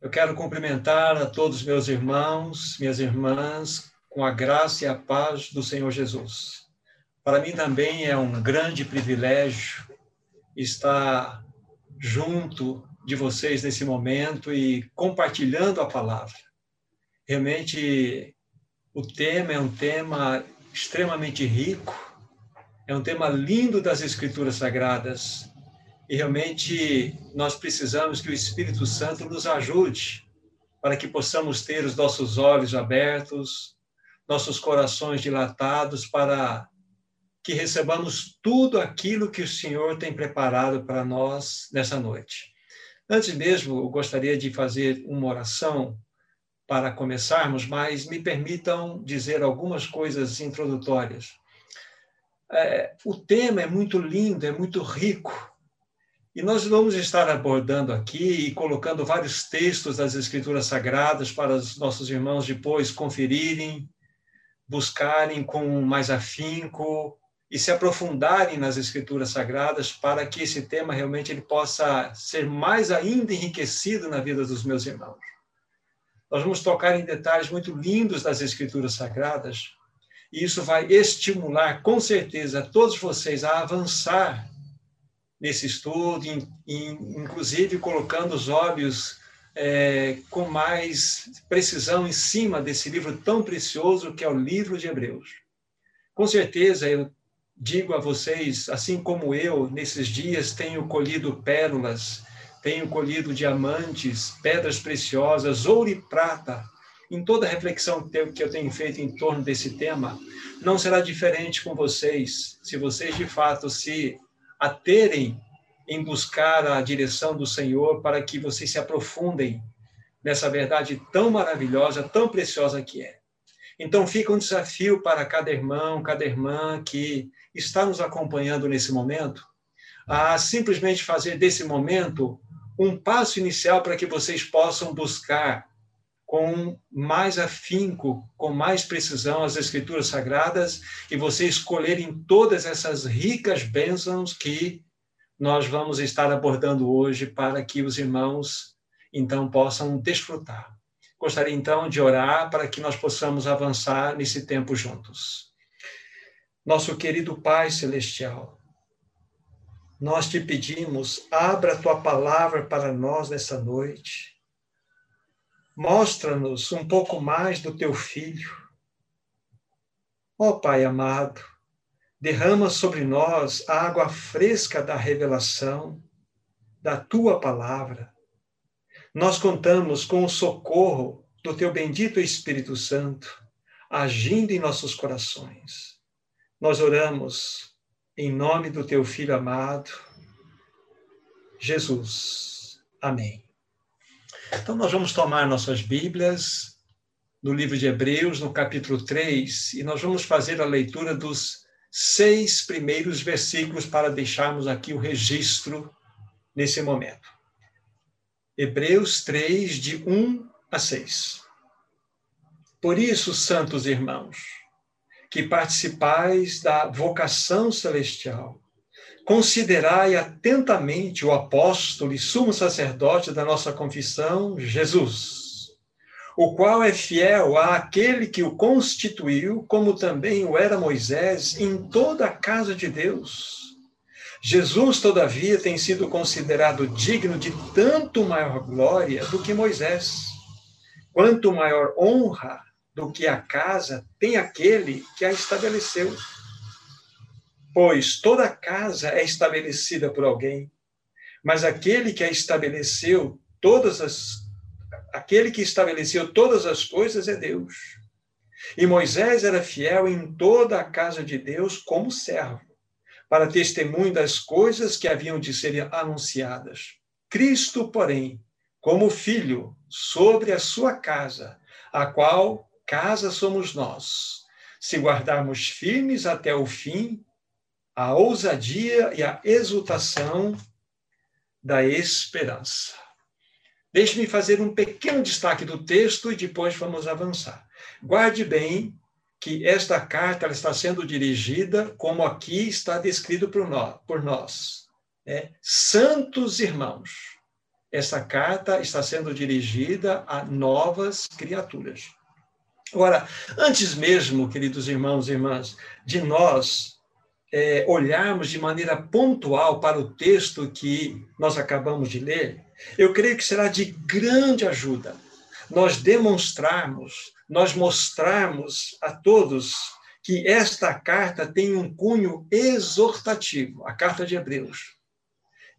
Eu quero cumprimentar a todos meus irmãos, minhas irmãs, com a graça e a paz do Senhor Jesus. Para mim também é um grande privilégio estar junto de vocês nesse momento e compartilhando a palavra. Realmente, o tema é um tema extremamente rico, é um tema lindo das Escrituras Sagradas, e realmente nós precisamos que o Espírito Santo nos ajude para que possamos ter os nossos olhos abertos, nossos corações dilatados para que recebamos tudo aquilo que o Senhor tem preparado para nós nessa noite. Antes mesmo, eu gostaria de fazer uma oração para começarmos, mas me permitam dizer algumas coisas introdutórias. É, o tema é muito lindo, é muito rico, e nós vamos estar abordando aqui e colocando vários textos das Escrituras Sagradas para os nossos irmãos depois conferirem, buscarem com mais afinco e se aprofundarem nas Escrituras Sagradas para que esse tema realmente ele possa ser mais ainda enriquecido na vida dos meus irmãos. Nós vamos tocar em detalhes muito lindos das Escrituras Sagradas e isso vai estimular com certeza todos vocês a avançar nesse estudo, in, in, inclusive colocando os olhos é, com mais precisão em cima desse livro tão precioso que é o livro de Hebreus. Com certeza, eu digo a vocês, assim como eu, nesses dias tenho colhido pérolas, tenho colhido diamantes, pedras preciosas, ouro e prata, em toda a reflexão que eu tenho feito em torno desse tema, não será diferente com vocês, se vocês de fato se a terem em buscar a direção do Senhor para que vocês se aprofundem nessa verdade tão maravilhosa, tão preciosa que é. Então fica um desafio para cada irmão, cada irmã que está nos acompanhando nesse momento, a simplesmente fazer desse momento um passo inicial para que vocês possam buscar com mais afinco, com mais precisão as escrituras sagradas e vocês escolherem todas essas ricas bênçãos que nós vamos estar abordando hoje para que os irmãos então possam desfrutar. Gostaria então de orar para que nós possamos avançar nesse tempo juntos. Nosso querido Pai celestial, nós te pedimos, abra a tua palavra para nós nessa noite Mostra-nos um pouco mais do teu filho. Ó Pai amado, derrama sobre nós a água fresca da revelação, da tua palavra. Nós contamos com o socorro do teu bendito Espírito Santo, agindo em nossos corações. Nós oramos em nome do teu filho amado, Jesus. Amém. Então, nós vamos tomar nossas Bíblias no livro de Hebreus, no capítulo 3, e nós vamos fazer a leitura dos seis primeiros versículos para deixarmos aqui o registro nesse momento. Hebreus 3, de 1 a 6. Por isso, santos irmãos, que participais da vocação celestial, Considerai atentamente o apóstolo e sumo sacerdote da nossa confissão, Jesus, o qual é fiel àquele que o constituiu, como também o era Moisés, em toda a casa de Deus. Jesus, todavia, tem sido considerado digno de tanto maior glória do que Moisés, quanto maior honra do que a casa tem aquele que a estabeleceu pois toda casa é estabelecida por alguém, mas aquele que a estabeleceu todas as aquele que estabeleceu todas as coisas é Deus. E Moisés era fiel em toda a casa de Deus como servo, para testemunho das coisas que haviam de ser anunciadas. Cristo, porém, como filho sobre a sua casa, a qual casa somos nós, se guardarmos firmes até o fim a ousadia e a exultação da esperança. Deixe-me fazer um pequeno destaque do texto e depois vamos avançar. Guarde bem que esta carta está sendo dirigida, como aqui está descrito por nós, por nós é, santos irmãos. essa carta está sendo dirigida a novas criaturas. Agora, antes mesmo, queridos irmãos e irmãs, de nós é, olharmos de maneira pontual para o texto que nós acabamos de ler, eu creio que será de grande ajuda nós demonstrarmos, nós mostrarmos a todos que esta carta tem um cunho exortativo, a carta de Hebreus.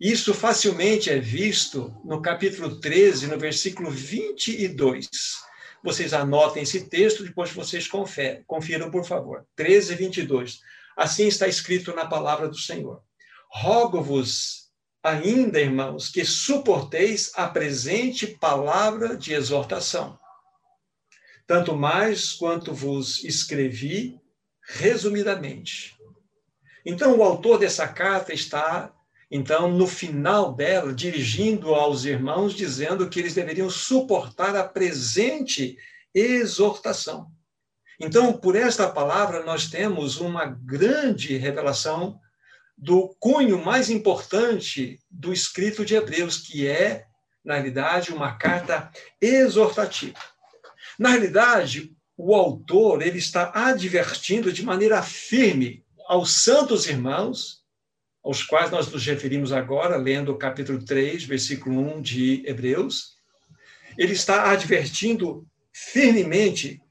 Isso facilmente é visto no capítulo 13, no versículo 22. Vocês anotem esse texto, depois vocês conferem, confiram, por favor. 13, 22. Assim está escrito na palavra do Senhor. Rogo-vos ainda, irmãos, que suporteis a presente palavra de exortação. Tanto mais quanto vos escrevi resumidamente. Então, o autor dessa carta está, então, no final dela, dirigindo aos irmãos, dizendo que eles deveriam suportar a presente exortação. Então, por esta palavra, nós temos uma grande revelação do cunho mais importante do escrito de Hebreus, que é, na realidade, uma carta exortativa. Na realidade, o autor ele está advertindo de maneira firme aos santos irmãos, aos quais nós nos referimos agora, lendo o capítulo 3, versículo 1 de Hebreus. Ele está advertindo firmemente,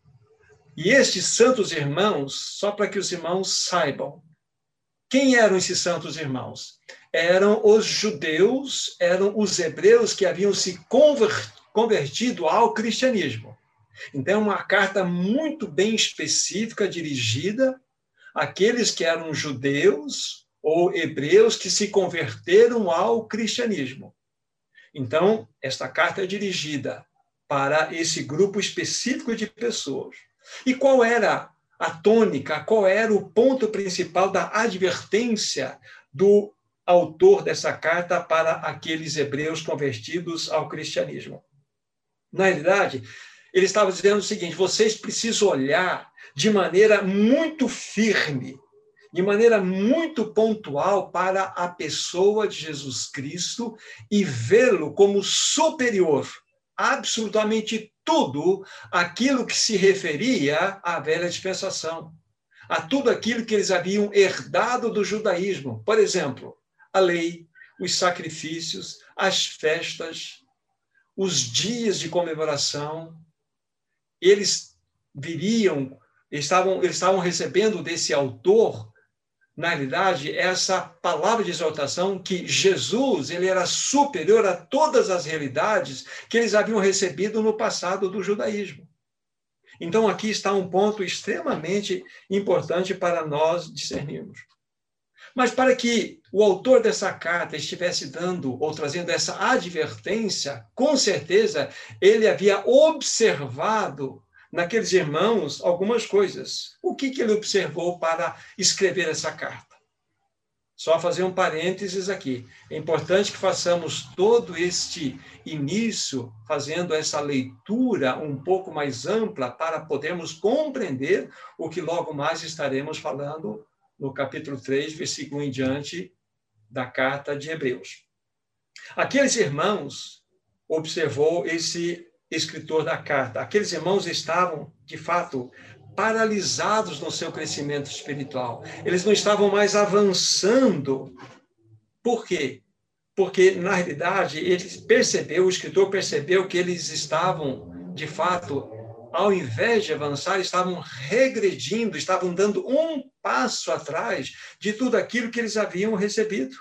e estes santos irmãos, só para que os irmãos saibam, quem eram esses santos irmãos? Eram os judeus, eram os hebreus que haviam se convertido ao cristianismo. Então, é uma carta muito bem específica, dirigida àqueles que eram judeus ou hebreus que se converteram ao cristianismo. Então, esta carta é dirigida para esse grupo específico de pessoas. E qual era a tônica, qual era o ponto principal da advertência do autor dessa carta para aqueles hebreus convertidos ao cristianismo? Na realidade, ele estava dizendo o seguinte: vocês precisam olhar de maneira muito firme, de maneira muito pontual para a pessoa de Jesus Cristo e vê-lo como superior absolutamente tudo aquilo que se referia à velha dispensação, a tudo aquilo que eles haviam herdado do judaísmo. Por exemplo, a lei, os sacrifícios, as festas, os dias de comemoração, eles viriam, estavam, eles estavam recebendo desse autor, na realidade, essa palavra de exaltação que Jesus ele era superior a todas as realidades que eles haviam recebido no passado do judaísmo. Então, aqui está um ponto extremamente importante para nós discernirmos. Mas para que o autor dessa carta estivesse dando ou trazendo essa advertência, com certeza ele havia observado naqueles irmãos algumas coisas. O que, que ele observou para escrever essa carta? Só fazer um parênteses aqui. É importante que façamos todo este início fazendo essa leitura um pouco mais ampla para podermos compreender o que logo mais estaremos falando no capítulo 3, versículo em diante da carta de Hebreus. Aqueles irmãos observou esse escritor da carta. Aqueles irmãos estavam, de fato, paralisados no seu crescimento espiritual. Eles não estavam mais avançando. Por quê? Porque, na realidade, ele percebeu, o escritor percebeu que eles estavam, de fato, ao invés de avançar, estavam regredindo, estavam dando um passo atrás de tudo aquilo que eles haviam recebido.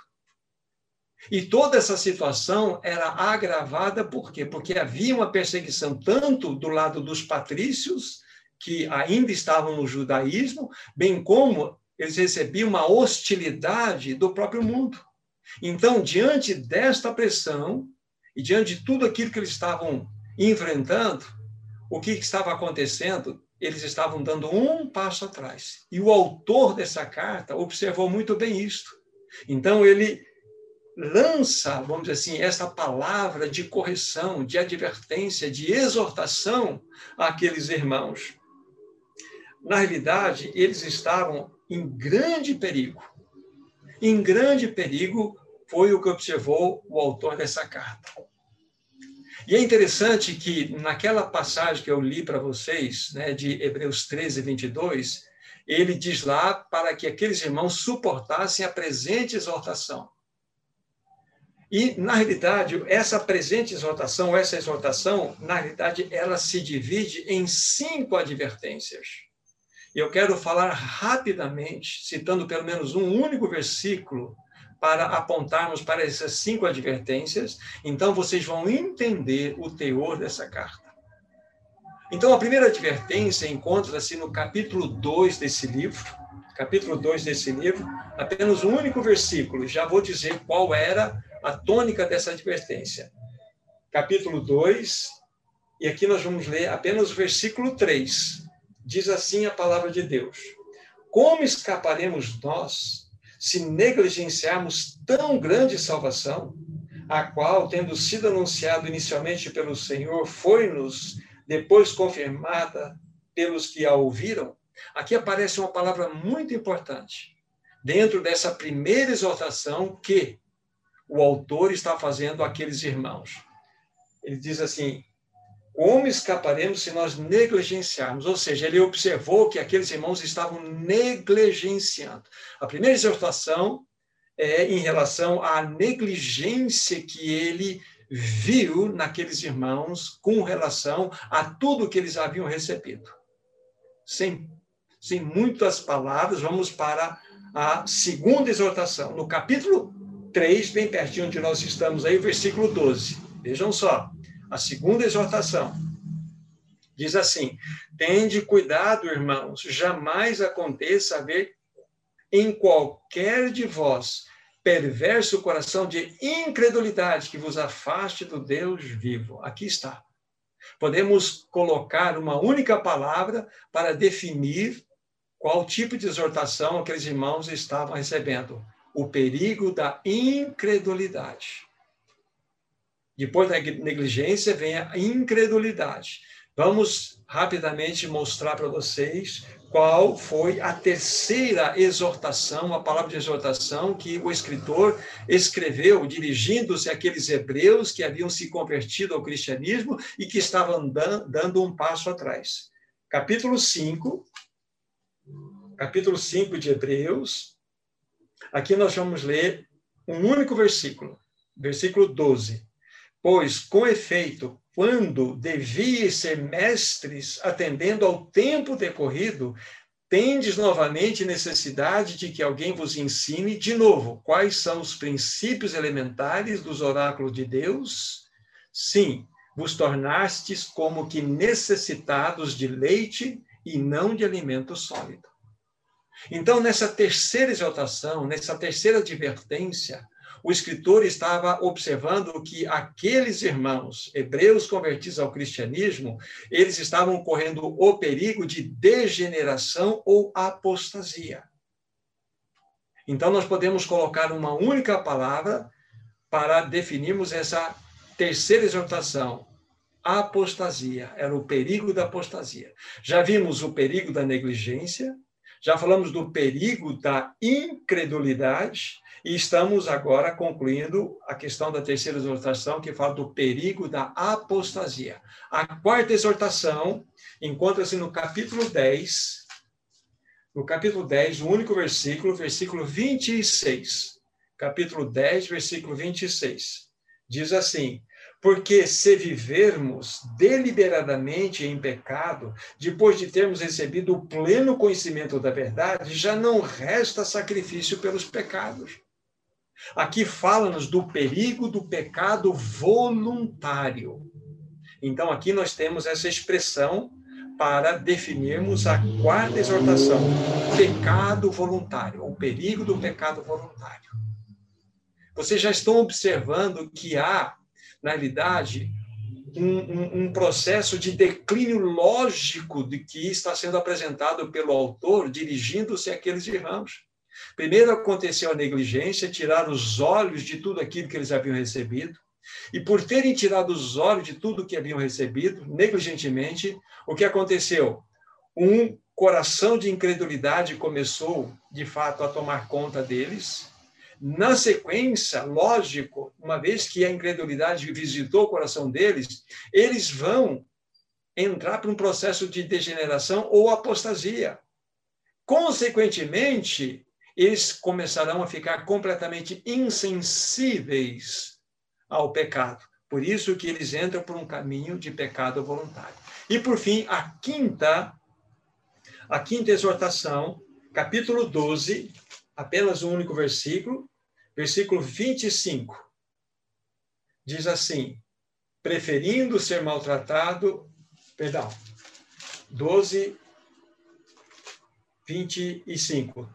E toda essa situação era agravada por quê? Porque havia uma perseguição tanto do lado dos patrícios, que ainda estavam no judaísmo, bem como eles recebiam uma hostilidade do próprio mundo. Então, diante desta pressão e diante de tudo aquilo que eles estavam enfrentando, o que estava acontecendo? Eles estavam dando um passo atrás. E o autor dessa carta observou muito bem isto. Então, ele lança, vamos dizer assim, essa palavra de correção, de advertência, de exortação àqueles irmãos. Na realidade, eles estavam em grande perigo. Em grande perigo foi o que observou o autor dessa carta. E é interessante que naquela passagem que eu li para vocês, né, de Hebreus 13, 22, ele diz lá para que aqueles irmãos suportassem a presente exortação. E, na realidade, essa presente exortação, essa exortação, na realidade, ela se divide em cinco advertências. Eu quero falar rapidamente, citando pelo menos um único versículo, para apontarmos para essas cinco advertências. Então, vocês vão entender o teor dessa carta. Então, a primeira advertência encontra-se no capítulo 2 desse livro, capítulo 2 desse livro, apenas um único versículo. Já vou dizer qual era a tônica dessa advertência. Capítulo 2, e aqui nós vamos ler apenas o versículo 3. Diz assim a palavra de Deus: Como escaparemos nós se negligenciarmos tão grande salvação, a qual, tendo sido anunciado inicialmente pelo Senhor, foi-nos depois confirmada pelos que a ouviram? Aqui aparece uma palavra muito importante dentro dessa primeira exortação que o autor está fazendo àqueles irmãos. Ele diz assim: como escaparemos se nós negligenciarmos? Ou seja, ele observou que aqueles irmãos estavam negligenciando. A primeira exortação é em relação à negligência que ele viu naqueles irmãos com relação a tudo que eles haviam recebido. Sem, sem muitas palavras, vamos para a segunda exortação. No capítulo 3, bem pertinho onde nós estamos aí, versículo 12. Vejam só, a segunda exortação. Diz assim: Tende cuidado, irmãos, jamais aconteça haver em qualquer de vós perverso coração de incredulidade que vos afaste do Deus vivo. Aqui está. Podemos colocar uma única palavra para definir qual tipo de exortação aqueles irmãos estavam recebendo o perigo da incredulidade. Depois da negligência vem a incredulidade. Vamos rapidamente mostrar para vocês qual foi a terceira exortação, a palavra de exortação que o escritor escreveu, dirigindo-se àqueles hebreus que haviam se convertido ao cristianismo e que estavam dando um passo atrás. Capítulo 5, capítulo 5 de Hebreus, Aqui nós vamos ler um único versículo, versículo 12. Pois, com efeito, quando devias ser mestres, atendendo ao tempo decorrido, tendes novamente necessidade de que alguém vos ensine de novo quais são os princípios elementares dos oráculos de Deus? Sim, vos tornastes como que necessitados de leite e não de alimento sólido. Então, nessa terceira exaltação, nessa terceira advertência, o escritor estava observando que aqueles irmãos hebreus convertidos ao cristianismo, eles estavam correndo o perigo de degeneração ou apostasia. Então, nós podemos colocar uma única palavra para definirmos essa terceira exortação. Apostasia, era o perigo da apostasia. Já vimos o perigo da negligência, já falamos do perigo da incredulidade e estamos agora concluindo a questão da terceira exortação, que fala do perigo da apostasia. A quarta exortação encontra-se no capítulo 10, no capítulo 10, o único versículo, versículo 26. Capítulo 10, versículo 26. Diz assim: porque se vivermos deliberadamente em pecado, depois de termos recebido o pleno conhecimento da verdade, já não resta sacrifício pelos pecados. Aqui fala-nos do perigo do pecado voluntário. Então, aqui nós temos essa expressão para definirmos a quarta exortação: pecado voluntário, o perigo do pecado voluntário. Vocês já estão observando que há na realidade, um, um, um, processo de declínio lógico de que está sendo apresentado pelo autor, dirigindo-se àqueles irmãos. Primeiro aconteceu a negligência, tirar os olhos de tudo aquilo que eles haviam recebido. E por terem tirado os olhos de tudo que haviam recebido, negligentemente, o que aconteceu? Um coração de incredulidade começou, de fato, a tomar conta deles, Na sequência, lógico, uma vez que a incredulidade visitou o coração deles, eles vão entrar para um processo de degeneração ou apostasia. Consequentemente, eles começarão a ficar completamente insensíveis ao pecado. Por isso que eles entram por um caminho de pecado voluntário. E por fim, a quinta a quinta exortação, capítulo 12, apenas um único versículo, versículo 25. Diz assim: preferindo ser maltratado, perdão, 12, 25.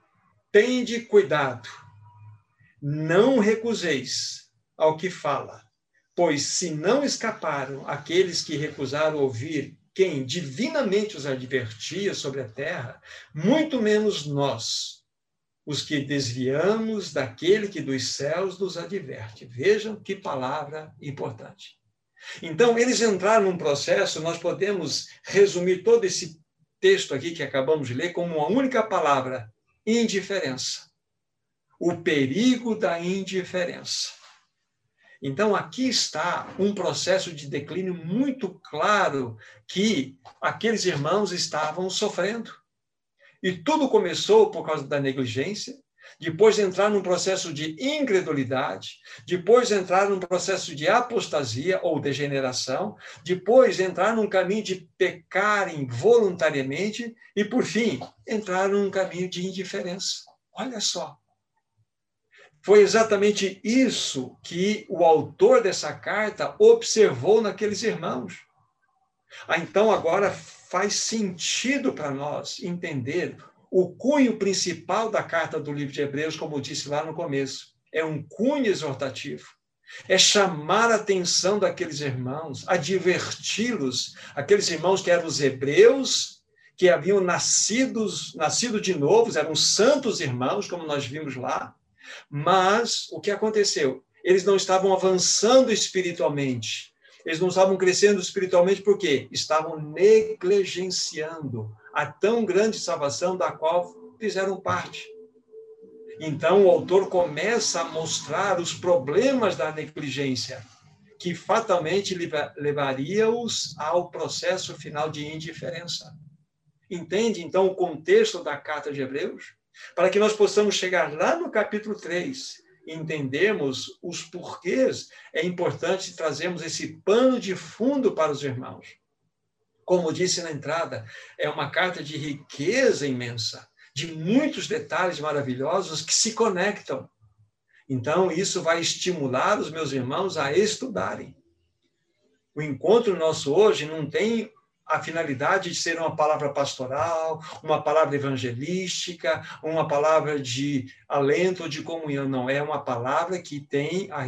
Tende cuidado, não recuseis ao que fala, pois se não escaparam aqueles que recusaram ouvir quem divinamente os advertia sobre a terra, muito menos nós, os que desviamos daquele que dos céus nos adverte. Vejam que palavra importante. Então, eles entraram num processo, nós podemos resumir todo esse texto aqui que acabamos de ler como uma única palavra: indiferença. O perigo da indiferença. Então, aqui está um processo de declínio muito claro que aqueles irmãos estavam sofrendo. E tudo começou por causa da negligência, depois entrar num processo de incredulidade, depois entrar num processo de apostasia ou degeneração, depois entrar num caminho de pecarem voluntariamente e, por fim, entrar num caminho de indiferença. Olha só, foi exatamente isso que o autor dessa carta observou naqueles irmãos. Ah, então, agora faz sentido para nós entender o cunho principal da carta do livro de Hebreus, como eu disse lá no começo. É um cunho exortativo. É chamar a atenção daqueles irmãos, adverti-los, aqueles irmãos que eram os hebreus, que haviam nascidos, nascido de novo, eram santos irmãos, como nós vimos lá, mas o que aconteceu? Eles não estavam avançando espiritualmente. Eles não estavam crescendo espiritualmente porque estavam negligenciando a tão grande salvação da qual fizeram parte. Então, o autor começa a mostrar os problemas da negligência, que fatalmente levaria-os ao processo final de indiferença. Entende, então, o contexto da carta de Hebreus? para que nós possamos chegar lá no capítulo 3 e entendermos os porquês, é importante trazermos esse pano de fundo para os irmãos. Como disse na entrada, é uma carta de riqueza imensa, de muitos detalhes maravilhosos que se conectam. Então, isso vai estimular os meus irmãos a estudarem. O encontro nosso hoje não tem a finalidade de ser uma palavra pastoral, uma palavra evangelística, uma palavra de alento ou de comunhão. Não, é uma palavra que tem a,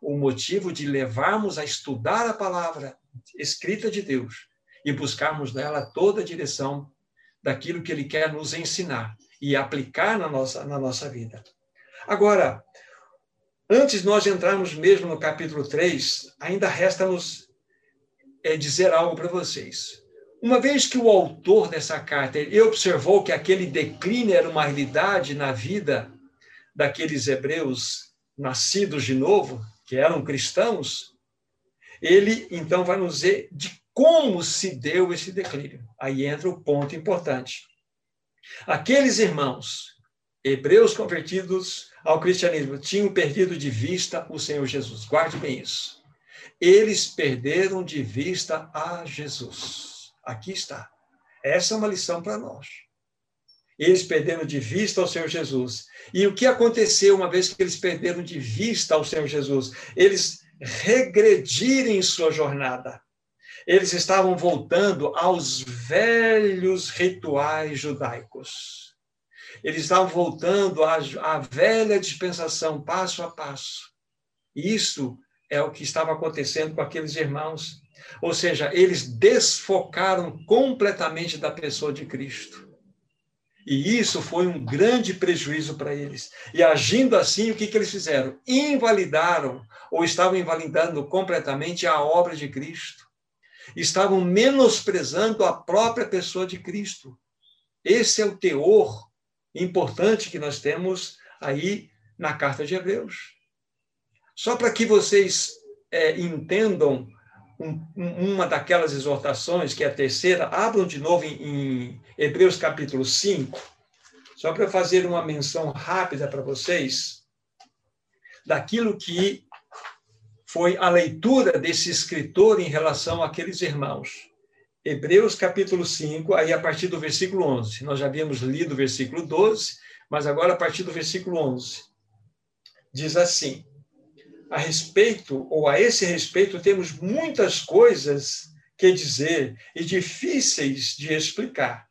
o motivo de levarmos a estudar a palavra escrita de Deus e buscarmos nela toda a direção daquilo que Ele quer nos ensinar e aplicar na nossa, na nossa vida. Agora, antes nós entrarmos mesmo no capítulo 3, ainda resta-nos é, dizer algo para vocês. Uma vez que o autor dessa carta ele observou que aquele declínio era uma realidade na vida daqueles hebreus nascidos de novo, que eram cristãos, ele então vai nos dizer de como se deu esse declínio. Aí entra o ponto importante. Aqueles irmãos, hebreus convertidos ao cristianismo, tinham perdido de vista o Senhor Jesus. Guarde bem isso eles perderam de vista a Jesus. Aqui está. Essa é uma lição para nós. Eles perderam de vista ao Senhor Jesus. E o que aconteceu uma vez que eles perderam de vista ao Senhor Jesus? Eles regrediram em sua jornada. Eles estavam voltando aos velhos rituais judaicos. Eles estavam voltando à, à velha dispensação, passo a passo. Isso é o que estava acontecendo com aqueles irmãos. Ou seja, eles desfocaram completamente da pessoa de Cristo. E isso foi um grande prejuízo para eles. E agindo assim, o que, que eles fizeram? Invalidaram, ou estavam invalidando completamente a obra de Cristo. Estavam menosprezando a própria pessoa de Cristo. Esse é o teor importante que nós temos aí na carta de Hebreus. Só para que vocês é, entendam um, uma daquelas exortações, que é a terceira, abram de novo em, em Hebreus capítulo 5, só para fazer uma menção rápida para vocês daquilo que foi a leitura desse escritor em relação àqueles irmãos. Hebreus capítulo 5, aí a partir do versículo 11. Nós já havíamos lido o versículo 12, mas agora a partir do versículo 11. Diz assim: A respeito, ou a esse respeito, temos muitas coisas que dizer e difíceis de explicar,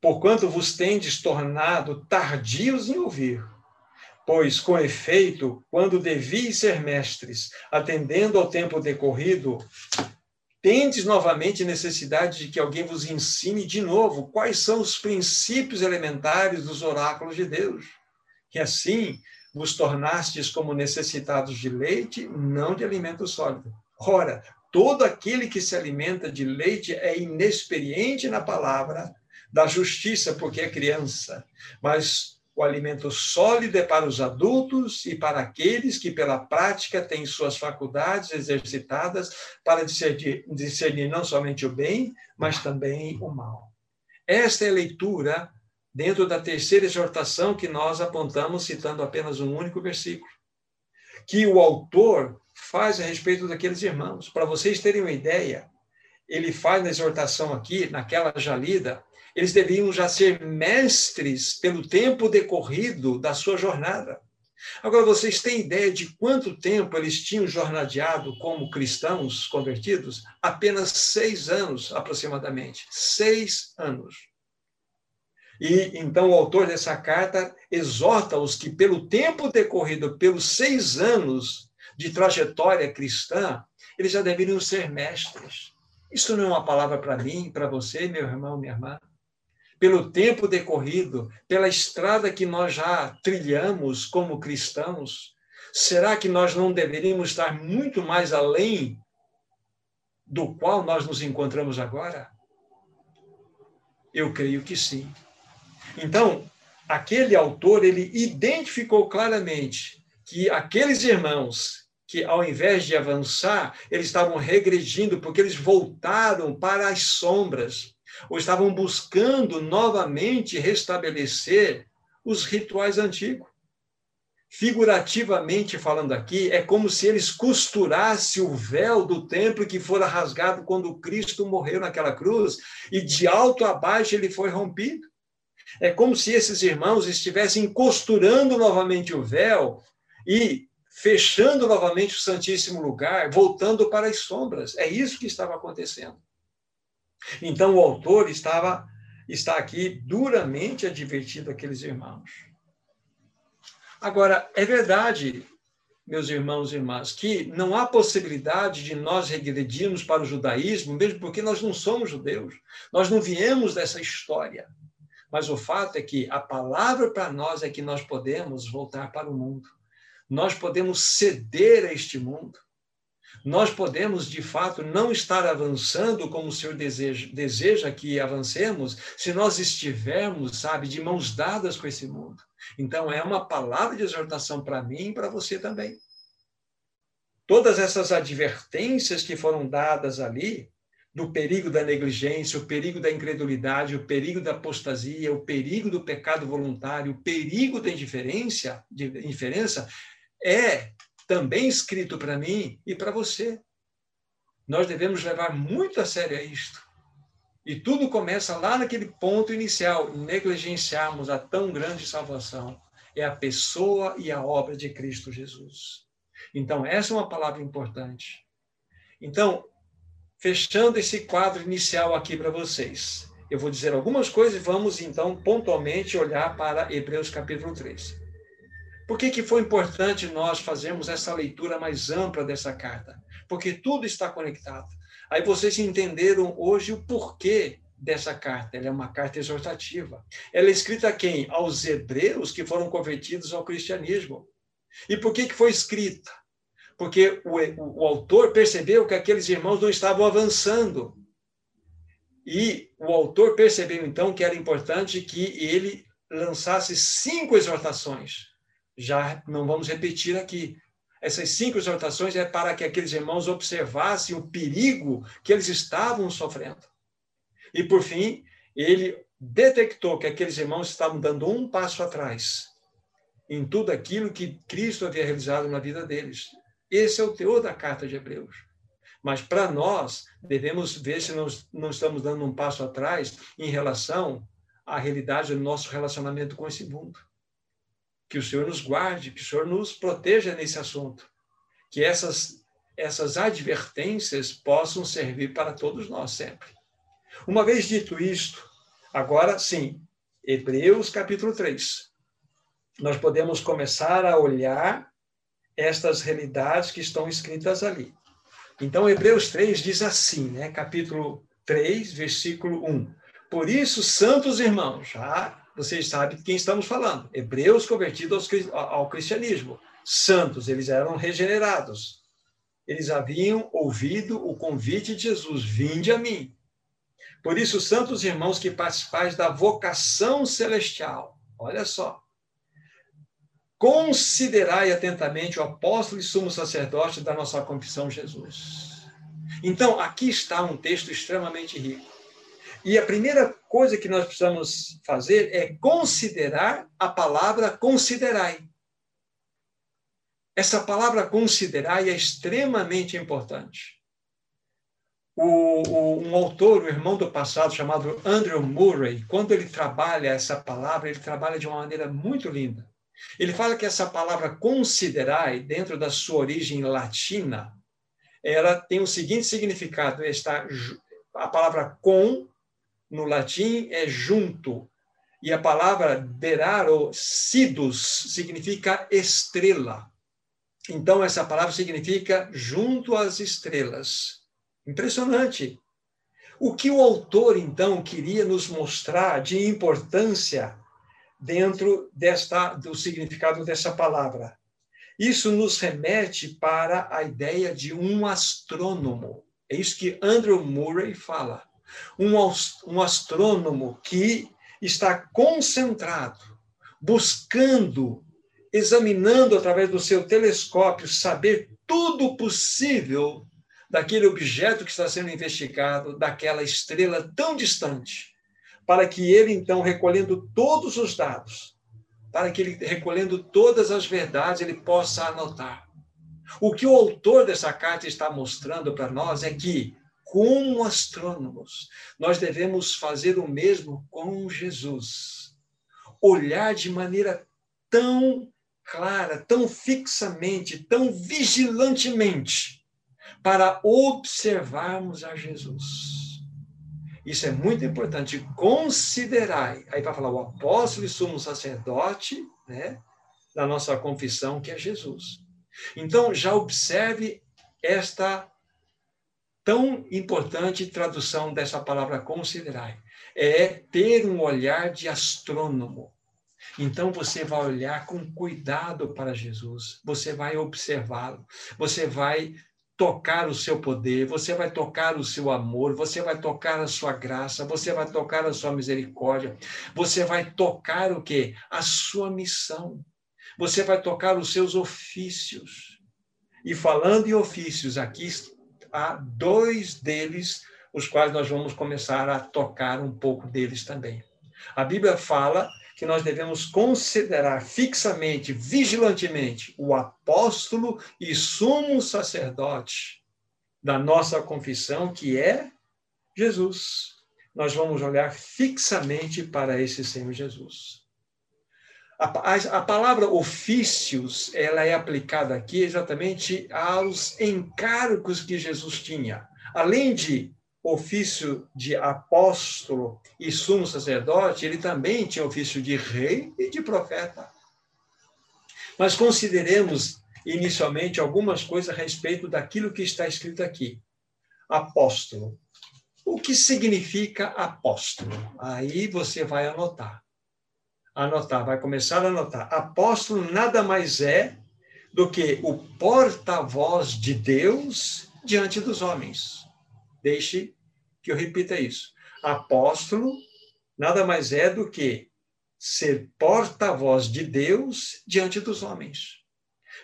porquanto vos tendes tornado tardios em ouvir. Pois, com efeito, quando devis ser mestres, atendendo ao tempo decorrido, tendes novamente necessidade de que alguém vos ensine de novo quais são os princípios elementares dos oráculos de Deus. E assim vos tornastes como necessitados de leite, não de alimento sólido. Ora, todo aquele que se alimenta de leite é inexperiente na palavra da justiça, porque é criança. Mas o alimento sólido é para os adultos e para aqueles que, pela prática, têm suas faculdades exercitadas para discernir, discernir não somente o bem, mas também o mal. Esta é a leitura dentro da terceira exortação que nós apontamos, citando apenas um único versículo, que o autor faz a respeito daqueles irmãos. Para vocês terem uma ideia, ele faz na exortação aqui, naquela já lida, eles deviam já ser mestres pelo tempo decorrido da sua jornada. Agora, vocês têm ideia de quanto tempo eles tinham jornadeado como cristãos convertidos? Apenas seis anos, aproximadamente. Seis anos. E então o autor dessa carta exorta os que, pelo tempo decorrido, pelos seis anos de trajetória cristã, eles já deveriam ser mestres. Isso não é uma palavra para mim, para você, meu irmão, minha irmã pelo tempo decorrido, pela estrada que nós já trilhamos como cristãos, será que nós não deveríamos estar muito mais além do qual nós nos encontramos agora? Eu creio que sim. Então, aquele autor, ele identificou claramente que aqueles irmãos que ao invés de avançar, eles estavam regredindo porque eles voltaram para as sombras ou estavam buscando novamente restabelecer os rituais antigos. Figurativamente falando aqui, é como se eles costurassem o véu do templo que fora rasgado quando Cristo morreu naquela cruz, e de alto a baixo ele foi rompido. É como se esses irmãos estivessem costurando novamente o véu e fechando novamente o Santíssimo Lugar, voltando para as sombras. É isso que estava acontecendo. Então, o autor estava está aqui duramente advertindo aqueles irmãos. Agora, é verdade, meus irmãos e irmãs, que não há possibilidade de nós regredirmos para o judaísmo, mesmo porque nós não somos judeus. Nós não viemos dessa história. Mas o fato é que a palavra para nós é que nós podemos voltar para o mundo. Nós podemos ceder a este mundo nós podemos, de fato, não estar avançando como o Senhor deseja, deseja que avancemos, se nós estivermos, sabe, de mãos dadas com esse mundo. Então, é uma palavra de exortação para mim e para você também. Todas essas advertências que foram dadas ali, do perigo da negligência, o perigo da incredulidade, o perigo da apostasia, o perigo do pecado voluntário, o perigo da indiferença, de indiferença, é também escrito para mim e para você. Nós devemos levar muito a sério isto. E tudo começa lá naquele ponto inicial, negligenciarmos a tão grande salvação. É a pessoa e a obra de Cristo Jesus. Então, essa é uma palavra importante. Então, fechando esse quadro inicial aqui para vocês, eu vou dizer algumas coisas e vamos então pontualmente olhar para Hebreus capítulo 3. Por que, que foi importante nós fazermos essa leitura mais ampla dessa carta? Porque tudo está conectado. Aí vocês entenderam hoje o porquê dessa carta. Ela é uma carta exortativa. Ela é escrita a quem? Aos hebreus que foram convertidos ao cristianismo. E por que, que foi escrita? Porque o, o, o autor percebeu que aqueles irmãos não estavam avançando. E o autor percebeu, então, que era importante que ele lançasse cinco exortações já não vamos repetir aqui. Essas cinco exortações é para que aqueles irmãos observassem o perigo que eles estavam sofrendo. E, por fim, ele detectou que aqueles irmãos estavam dando um passo atrás em tudo aquilo que Cristo havia realizado na vida deles. Esse é o teor da carta de Hebreus. Mas para nós, devemos ver se nós não estamos dando um passo atrás em relação à realidade do nosso relacionamento com esse mundo. Que o Senhor nos guarde, que o Senhor nos proteja nesse assunto. Que essas, essas advertências possam servir para todos nós sempre. Uma vez dito isto, agora sim, Hebreus capítulo 3. Nós podemos começar a olhar estas realidades que estão escritas ali. Então, Hebreus 3 diz assim, né? capítulo 3, versículo 1. Por isso, santos irmãos, já vocês sabem de quem estamos falando. Hebreus convertidos ao cristianismo. Santos, eles eram regenerados. Eles haviam ouvido o convite de Jesus: vinde a mim. Por isso, santos irmãos que participais da vocação celestial, olha só, Considerai atentamente o apóstolo e sumo sacerdote da nossa confissão Jesus. Então, aqui está um texto extremamente rico. E a primeira coisa que nós precisamos fazer é considerar a palavra considerai. Essa palavra considerai é extremamente importante. O, o, um autor, um irmão do passado, chamado Andrew Murray, quando ele trabalha essa palavra, ele trabalha de uma maneira muito linda. Ele fala que essa palavra considerai, dentro da sua origem latina, ela tem o seguinte significado: está a palavra com no latim é junto e a palavra derar ou sidus significa estrela. Então essa palavra significa junto às estrelas. Impressionante. O que o autor então queria nos mostrar de importância dentro desta do significado dessa palavra. Isso nos remete para a ideia de um astrônomo. É isso que Andrew Murray fala. Um, um astrônomo que está concentrado, buscando, examinando através do seu telescópio, saber tudo possível daquele objeto que está sendo investigado, daquela estrela tão distante para que ele, então, recolhendo todos os dados, para que ele, recolhendo todas as verdades, ele possa anotar. O que o autor dessa carta está mostrando para nós é que, como astrônomos, nós devemos fazer o mesmo com Jesus. Olhar de maneira tão clara, tão fixamente, tão vigilantemente, para observarmos a Jesus isso é muito importante. Considerai. Aí vai falar o apóstolo e sumo sacerdote, né? Da nossa confissão, que é Jesus. Então, já observe esta tão importante tradução dessa palavra considerai. É ter um olhar de astrônomo. Então você vai olhar com cuidado para Jesus, você vai observá-lo, você vai tocar o seu poder, você vai tocar o seu amor, você vai tocar a sua graça, você vai tocar a sua misericórdia, você vai tocar o quê? A sua missão. Você vai tocar os seus ofícios. E falando em ofícios, aqui há dois deles, os quais nós vamos começar a tocar um pouco deles também. A Bíblia fala que nós devemos considerar fixamente, vigilantemente, o apóstolo e sumo sacerdote da nossa confissão, que é Jesus. Nós vamos olhar fixamente para esse Senhor Jesus. A, a, a, palavra ofícios, ela é aplicada aqui exatamente aos encargos que Jesus tinha. Além de ofício de apóstolo e sumo sacerdote, ele também tinha ofício de rei e de profeta. Mas consideremos inicialmente algumas coisas a respeito daquilo que está escrito aqui. Apóstolo. O que significa apóstolo? Aí você vai anotar. Anotar, vai começar a anotar. Apóstolo nada mais é do que o porta-voz de Deus diante dos homens. Deixe que eu repita isso. Apóstolo nada mais é do que ser porta-voz de Deus diante dos homens.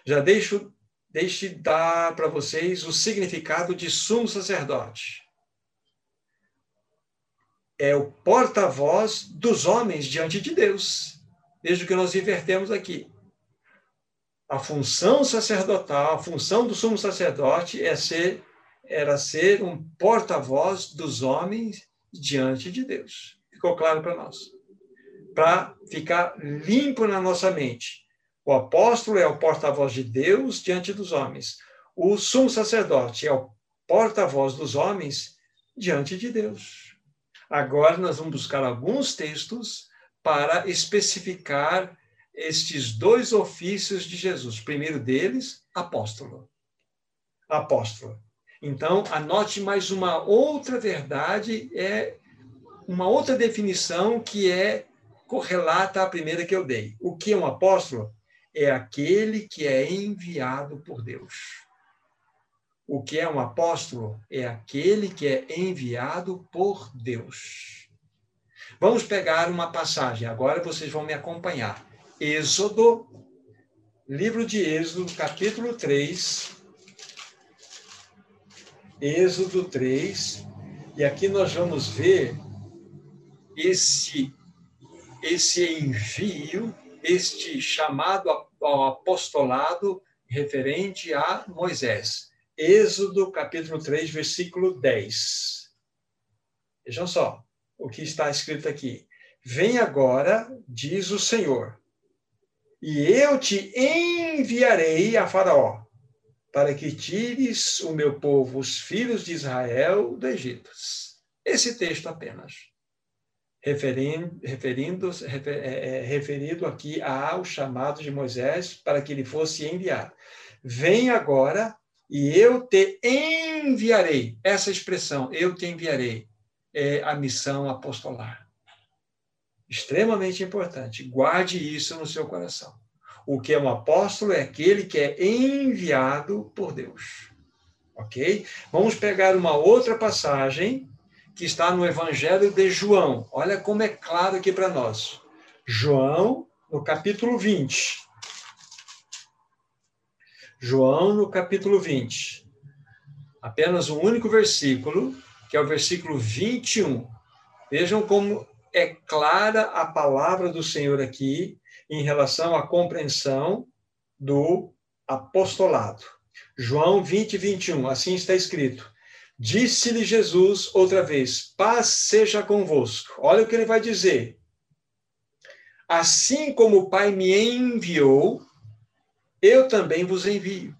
Já deixo, deixe dar para vocês o significado de sumo sacerdote. É o porta-voz dos homens diante de Deus. Veja o que nós invertemos aqui. A função sacerdotal, a função do sumo sacerdote é ser, era ser um porta-voz dos homens diante de Deus. Ficou claro para nós? Para ficar limpo na nossa mente. O apóstolo é o porta-voz de Deus diante dos homens. O sumo sacerdote é o porta-voz dos homens diante de Deus. Agora nós vamos buscar alguns textos para especificar estes dois ofícios de Jesus. O primeiro deles, apóstolo. Apóstolo. Então, anote mais uma outra verdade, é uma outra definição que é correlata à primeira que eu dei. O que é um apóstolo? É aquele que é enviado por Deus. O que é um apóstolo? É aquele que é enviado por Deus. Vamos pegar uma passagem, agora vocês vão me acompanhar. Êxodo, livro de Êxodo, capítulo 3. Êxodo 3. E aqui nós vamos ver esse, esse envio, este chamado ao apostolado referente a Moisés. Êxodo, capítulo 3, versículo 10. Vejam só o que está escrito aqui. Vem agora, diz o Senhor, e eu te enviarei a Faraó, para que tires o meu povo, os filhos de Israel, do Egito. Esse texto apenas. Referindo, referindo, refer, é, é, referido aqui ao chamado de Moisés para que ele fosse enviado. Vem agora e eu te enviarei. Essa expressão, eu te enviarei, é a missão apostolar extremamente importante. Guarde isso no seu coração. O que é um apóstolo é aquele que é enviado por Deus. Ok? Vamos pegar uma outra passagem que está no Evangelho de João. Olha como é claro aqui para nós. João, no capítulo 20. João, no capítulo 20. Apenas um único versículo, que é o versículo 21. Vejam como é clara a palavra do Senhor aqui em relação à compreensão do apostolado. João 20, 21, assim está escrito. Disse-lhe Jesus outra vez: Paz seja convosco. Olha o que ele vai dizer. Assim como o Pai me enviou, eu também vos envio.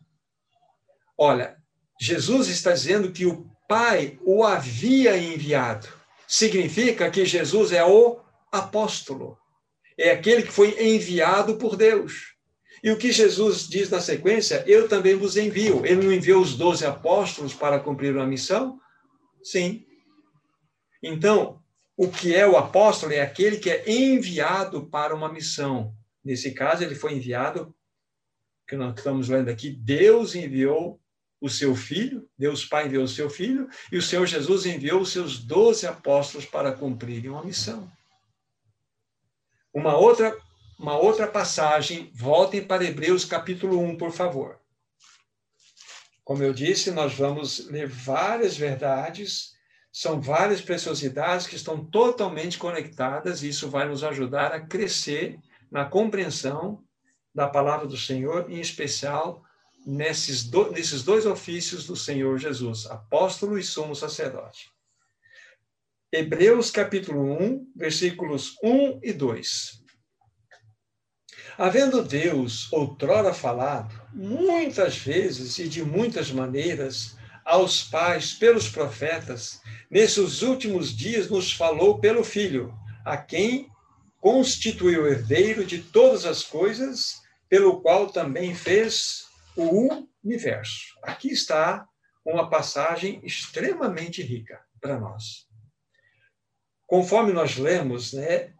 Olha, Jesus está dizendo que o Pai o havia enviado significa que Jesus é o apóstolo. É aquele que foi enviado por Deus. E o que Jesus diz na sequência? Eu também vos envio. Ele não enviou os doze apóstolos para cumprir uma missão? Sim. Então, o que é o apóstolo é aquele que é enviado para uma missão. Nesse caso, ele foi enviado, que nós estamos lendo aqui, Deus enviou o seu filho, Deus Pai enviou o seu filho, e o Senhor Jesus enviou os seus doze apóstolos para cumprirem uma missão. Uma outra, uma outra passagem, voltem para Hebreus capítulo 1, por favor. Como eu disse, nós vamos ler várias verdades, são várias preciosidades que estão totalmente conectadas, e isso vai nos ajudar a crescer na compreensão da palavra do Senhor, em especial nesses, do, nesses dois ofícios do Senhor Jesus, apóstolo e sumo sacerdote. Hebreus capítulo 1, versículos 1 e 2. Havendo Deus outrora falado, muitas vezes e de muitas maneiras, aos pais pelos profetas, nesses últimos dias nos falou pelo Filho, a quem constituiu herdeiro de todas as coisas, pelo qual também fez o universo. Aqui está uma passagem extremamente rica para nós. Conforme nós lemos, né,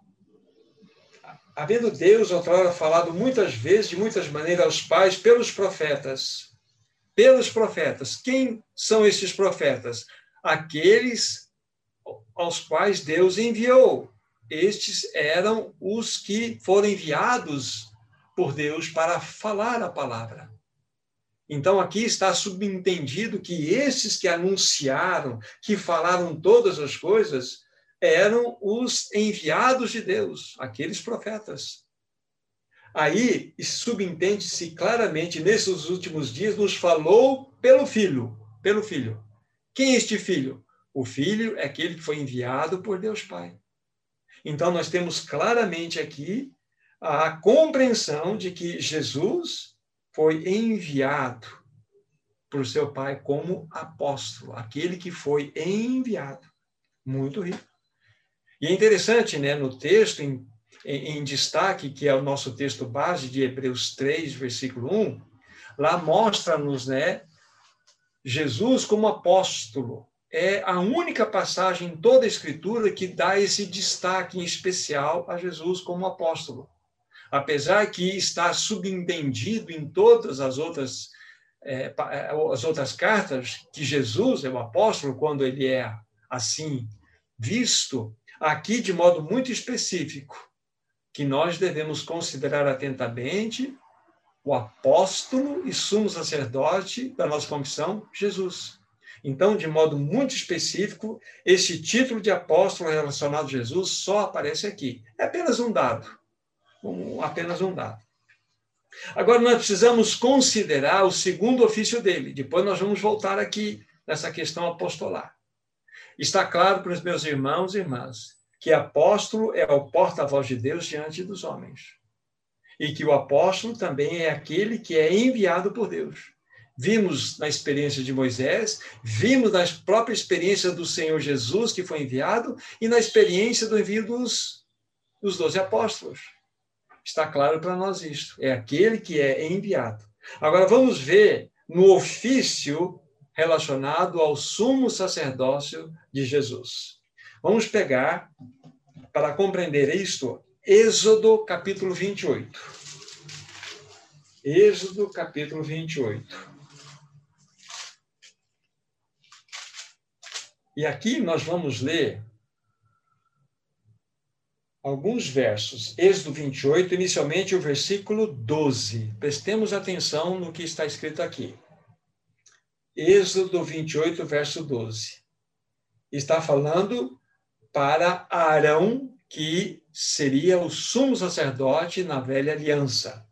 havendo Deus outrora falado muitas vezes, de muitas maneiras, aos pais pelos profetas. Pelos profetas. Quem são esses profetas? Aqueles aos quais Deus enviou. estes eram os que foram enviados por Deus para falar a palavra. Então aqui está subentendido que esses que anunciaram, que falaram todas as coisas, eram os enviados de Deus, aqueles profetas. Aí subentende-se claramente, nesses últimos dias, nos falou pelo Filho, pelo Filho. Quem é este Filho? O Filho é aquele que foi enviado por Deus Pai. Então, nós temos claramente aqui a compreensão de que Jesus foi enviado por seu Pai como apóstolo, aquele que foi enviado. Muito rico. E é interessante, né, no texto, em, em, em destaque, que é o nosso texto base de Hebreus 3, versículo 1, lá mostra-nos, né, Jesus como apóstolo. É a única passagem em toda a Escritura que dá esse destaque em especial a Jesus como apóstolo. Apesar que está subentendido em todas as outras, é, é as outras cartas que Jesus é o apóstolo, quando ele é assim visto, aqui de modo muito específico, que nós devemos considerar atentamente o apóstolo e sumo sacerdote da nossa confissão, Jesus. Então, de modo muito específico, esse título de apóstolo relacionado a Jesus só aparece aqui. É apenas um dado. Um, apenas um dado. Agora, nós precisamos considerar o segundo ofício dele. Depois, nós vamos voltar aqui nessa questão apostolar. Está claro para os meus irmãos e irmãs que apóstolo é o porta-voz de Deus diante dos homens. E que o apóstolo também é aquele que é enviado por Deus. Vimos na experiência de Moisés, vimos na própria experiência do Senhor Jesus, que foi enviado, e na experiência do envio dos, dos doze apóstolos. Está claro para nós isto. É aquele que é enviado. Agora vamos ver no ofício relacionado ao sumo sacerdócio de Jesus. Vamos pegar, para compreender isto, Êxodo capítulo 28. Êxodo capítulo 28. E aqui nós vamos ler alguns versos. Êxodo 28, inicialmente o versículo 12. Prestemos atenção no que está escrito aqui. Êxodo 28, verso 12. Está falando para Arão, que seria o sumo sacerdote na velha aliança.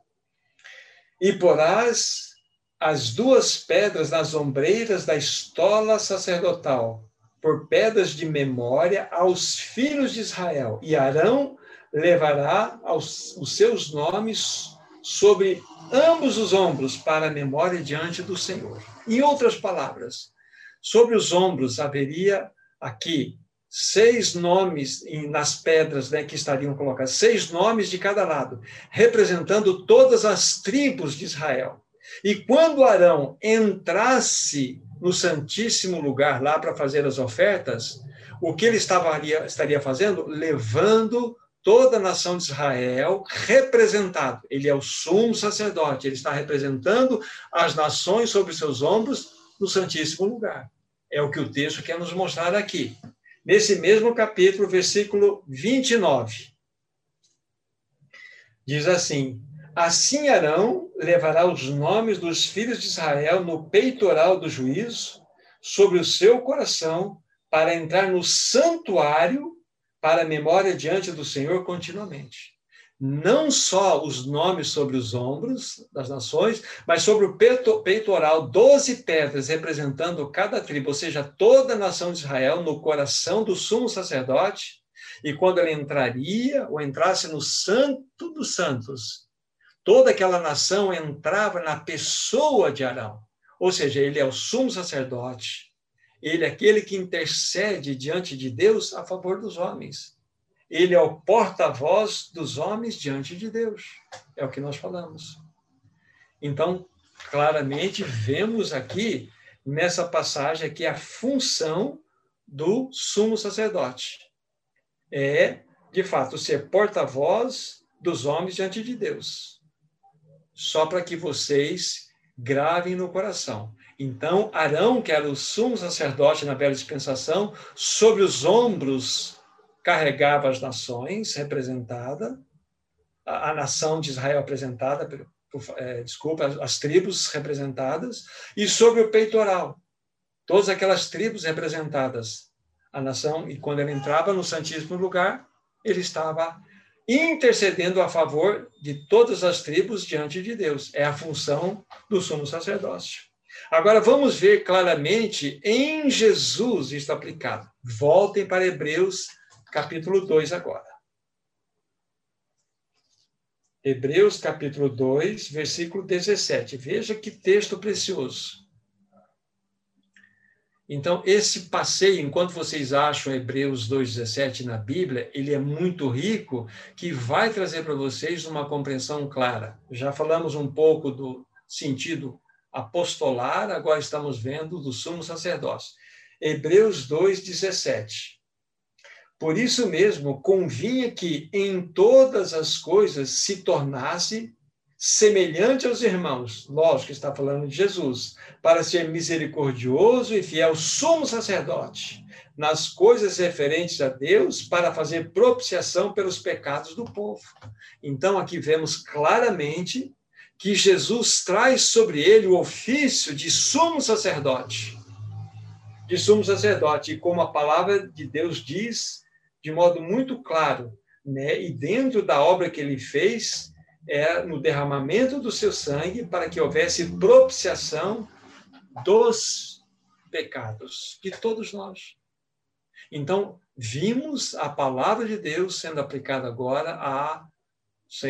E porás as duas pedras nas ombreiras da estola sacerdotal, por pedras de memória aos filhos de Israel. E Arão levará aos, os seus nomes sobre ambos os ombros para a memória diante do Senhor. Em outras palavras, sobre os ombros haveria aqui seis nomes nas pedras né, que estariam colocadas, seis nomes de cada lado, representando todas as tribos de Israel. E quando Arão entrasse no Santíssimo Lugar lá para fazer as ofertas, o que ele estava, estaria fazendo? Levando toda a nação de Israel representado. Ele é o sumo sacerdote, ele está representando as nações sobre seus ombros no Santíssimo Lugar. É o que o texto quer nos mostrar aqui. Nesse mesmo capítulo, versículo 29. Diz assim: Assim Arão levará os nomes dos filhos de Israel no peitoral do juízo, sobre o seu coração, para entrar no santuário para a memória diante do Senhor continuamente. Não só os nomes sobre os ombros das nações, mas sobre o peitoral, doze pedras representando cada tribo, ou seja, toda a nação de Israel no coração do sumo sacerdote. E quando ele entraria ou entrasse no Santo dos Santos, toda aquela nação entrava na pessoa de Arão. Ou seja, ele é o sumo sacerdote, ele é aquele que intercede diante de Deus a favor dos homens. Ele é o porta-voz dos homens diante de Deus. É o que nós falamos. Então, claramente vemos aqui nessa passagem aqui a função do sumo sacerdote. É, de fato, ser porta-voz dos homens diante de Deus. Só para que vocês gravem no coração. Então, Arão, que era o sumo sacerdote na velha dispensação, sobre os ombros carregava as nações representada, a, a nação de Israel apresentada, por, é, desculpa, as, as tribos representadas, e sobre o peitoral, todas aquelas tribos representadas, a nação, e quando ele entrava no Santíssimo Lugar, ele estava intercedendo a favor de todas as tribos diante de Deus. É a função do sumo sacerdócio. Agora vamos ver claramente em Jesus isso aplicado. Voltem para Hebreus capítulo 2 agora. Hebreus capítulo 2, versículo 17. Veja que texto precioso. Então, esse passeio, enquanto vocês acham Hebreus 2,17 na Bíblia, ele é muito rico, que vai trazer para vocês uma compreensão clara. Já falamos um pouco do sentido apostolar, agora estamos vendo do sumo sacerdócio. Hebreus 2,17. Por isso mesmo, convinha que em todas as coisas se tornasse semelhante aos irmãos, lógico que está falando de Jesus, para ser misericordioso e fiel sumo sacerdote nas coisas referentes a Deus, para fazer propiciação pelos pecados do povo. Então, aqui vemos claramente que Jesus traz sobre ele o ofício de sumo sacerdote. De sumo sacerdote, e como a palavra de Deus diz, de modo muito claro, né? e dentro da obra que ele fez, é no derramamento do seu sangue para que houvesse propiciação dos pecados de todos nós. Então, vimos a palavra de Deus sendo aplicada agora a,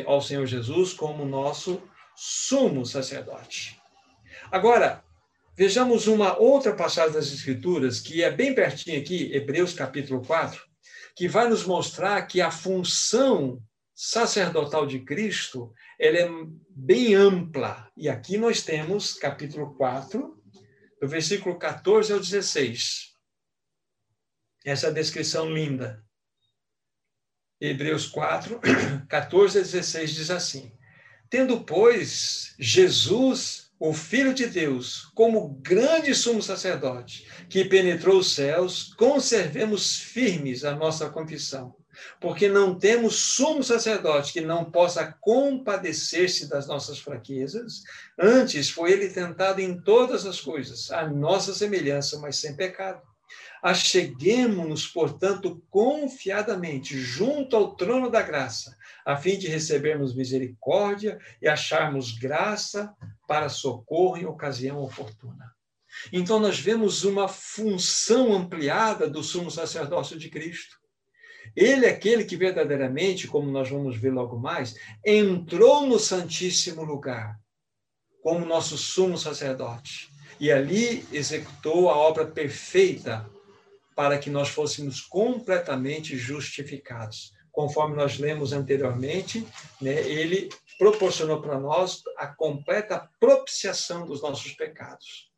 ao Senhor Jesus como nosso sumo sacerdote. Agora, vejamos uma outra passagem das Escrituras, que é bem pertinho aqui, Hebreus capítulo 4, que vai nos mostrar que a função sacerdotal de Cristo, ela é bem ampla. E aqui nós temos capítulo 4, do versículo 14 ao 16. Essa descrição linda. Hebreus 4, 14 a 16 diz assim: Tendo, pois, Jesus, o Filho de Deus, como grande sumo sacerdote, que penetrou os céus, conservemos firmes a nossa confissão porque não temos sumo sacerdote que não possa compadecer-se das nossas fraquezas. Antes foi ele tentado em todas as coisas, a nossa semelhança, mas sem pecado. Acheguemos-nos, portanto, confiadamente junto ao trono da graça, a fim de recebermos misericórdia e acharmos graça para socorro em ocasião oportuna. Então, nós vemos uma função ampliada do sumo sacerdócio de Cristo. Ele é aquele que verdadeiramente, como nós vamos ver logo mais, entrou no Santíssimo Lugar como nosso sumo sacerdote e ali executou a obra perfeita para que nós fôssemos completamente justificados. Conforme nós lemos anteriormente, né, ele proporcionou para nós a completa propiciação dos nossos pecados.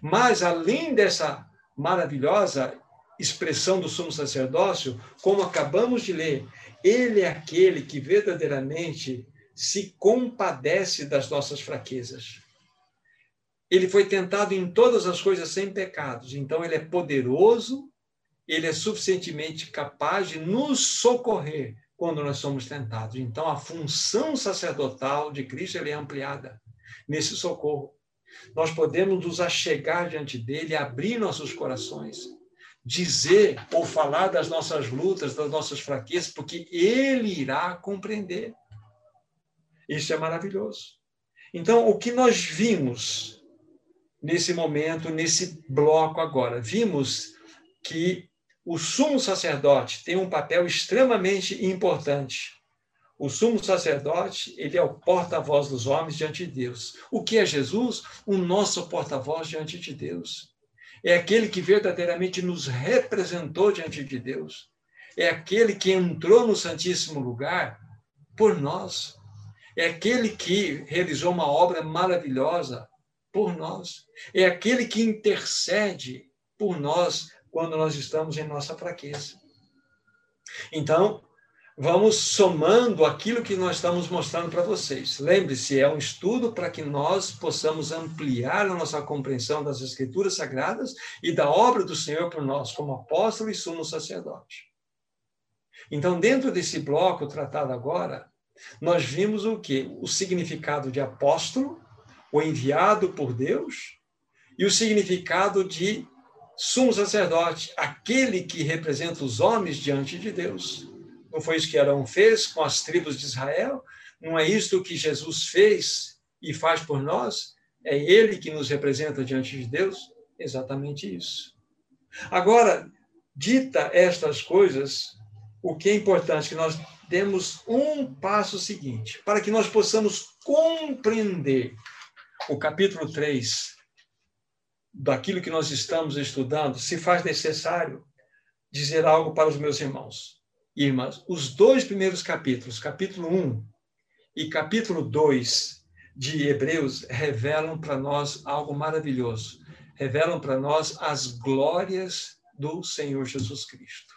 Mas, além dessa maravilhosa expressão do sumo sacerdócio, como acabamos de ler, ele é aquele que verdadeiramente se compadece das nossas fraquezas. Ele foi tentado em todas as coisas sem pecados, então ele é poderoso, ele é suficientemente capaz de nos socorrer quando nós somos tentados. Então a função sacerdotal de Cristo é ampliada nesse socorro. Nós podemos nos achegar diante dele, abrir nossos corações dizer ou falar das nossas lutas, das nossas fraquezas, porque ele irá compreender. Isso é maravilhoso. Então, o que nós vimos nesse momento, nesse bloco agora? Vimos que o sumo sacerdote tem um papel extremamente importante. O sumo sacerdote, ele é o porta-voz dos homens diante de Deus. O que é Jesus? O nosso porta-voz diante de Deus é aquele que verdadeiramente nos representou diante de Deus, é aquele que entrou no Santíssimo Lugar por nós, é aquele que realizou uma obra maravilhosa por nós, é aquele que intercede por nós quando nós estamos em nossa fraqueza. Então, vamos somando aquilo que nós estamos mostrando para vocês. Lembre-se, é um estudo para que nós possamos ampliar a nossa compreensão das Escrituras Sagradas e da obra do Senhor por nós, como apóstolo e sumo sacerdote. Então, dentro desse bloco tratado agora, nós vimos o que? O significado de apóstolo, o enviado por Deus, e o significado de sumo sacerdote, aquele que representa os homens diante de Deus. Não foi isso que Arão fez com as tribos de Israel? Não é isto que Jesus fez e faz por nós? É ele que nos representa diante de Deus? Exatamente isso. Agora, dita estas coisas, o que é importante é que nós demos um passo seguinte, para que nós possamos compreender o capítulo 3 daquilo que nós estamos estudando, se faz necessário dizer algo para os meus irmãos e irmãs. Os dois primeiros capítulos, capítulo 1 e capítulo 2 de Hebreus, revelam para nós algo maravilhoso. Revelam para nós as glórias do Senhor Jesus Cristo.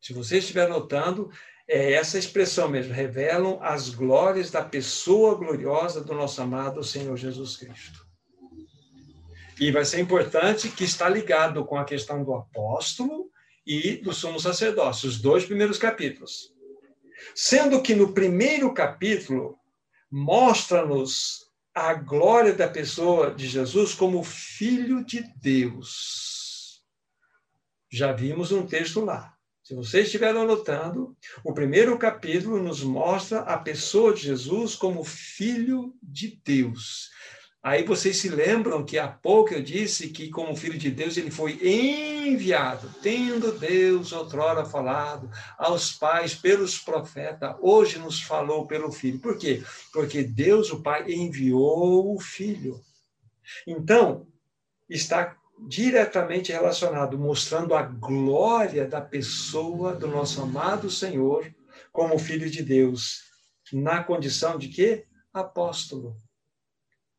Se você estiver notando, é essa expressão mesmo, revelam as glórias da pessoa gloriosa do nosso amado Senhor Jesus Cristo. E vai ser importante que está ligado com a questão do apóstolo e do sumo sacerdócio, os dois primeiros capítulos. Sendo que no primeiro capítulo mostra-nos a glória da pessoa de Jesus como filho de Deus. Já vimos um texto lá. Se vocês estiverem anotando, o primeiro capítulo nos mostra a pessoa de Jesus como filho de Deus. Aí vocês se lembram que há pouco eu disse que, como filho de Deus, ele foi enviado, tendo Deus outrora falado aos pais pelos profetas, hoje nos falou pelo filho. Por quê? Porque Deus, o Pai, enviou o filho. Então, está diretamente relacionado, mostrando a glória da pessoa do nosso amado Senhor como filho de Deus, na condição de quê? Apóstolo.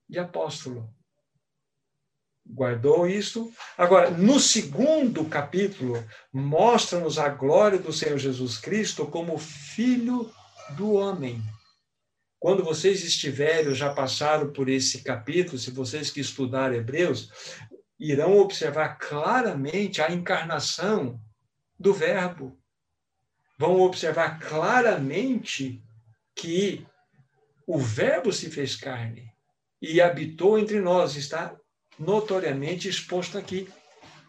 De apóstolo. Guardou isso? Agora, no segundo capítulo, mostra-nos a glória do Senhor Jesus Cristo como filho do homem. Quando vocês estiverem, já passaram por esse capítulo, se vocês que estudaram Hebreus, irão observar claramente a encarnação do Verbo. Vão observar claramente que o Verbo se fez carne e habitou entre nós, está notoriamente exposto aqui.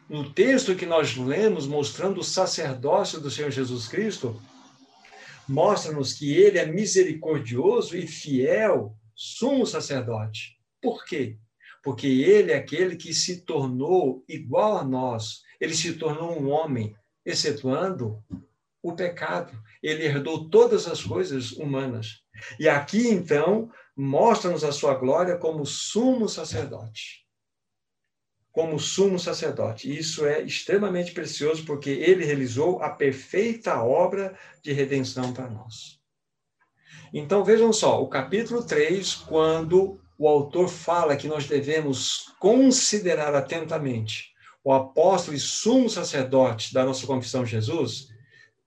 No texto que nós lemos, mostrando o sacerdócio do Senhor Jesus Cristo, mostra-nos que ele é misericordioso e fiel, sumo sacerdote. Por quê? Porque ele é aquele que se tornou igual a nós, ele se tornou um homem, excetuando o pecado. Ele herdou todas as coisas humanas. E aqui, então, mostra-nos a sua glória como sumo sacerdote. Como sumo sacerdote. Isso é extremamente precioso, porque ele realizou a perfeita obra de redenção para nós. Então, vejam só, o capítulo 3, quando o autor fala que nós devemos considerar atentamente o apóstolo e sumo sacerdote da nossa confissão Jesus,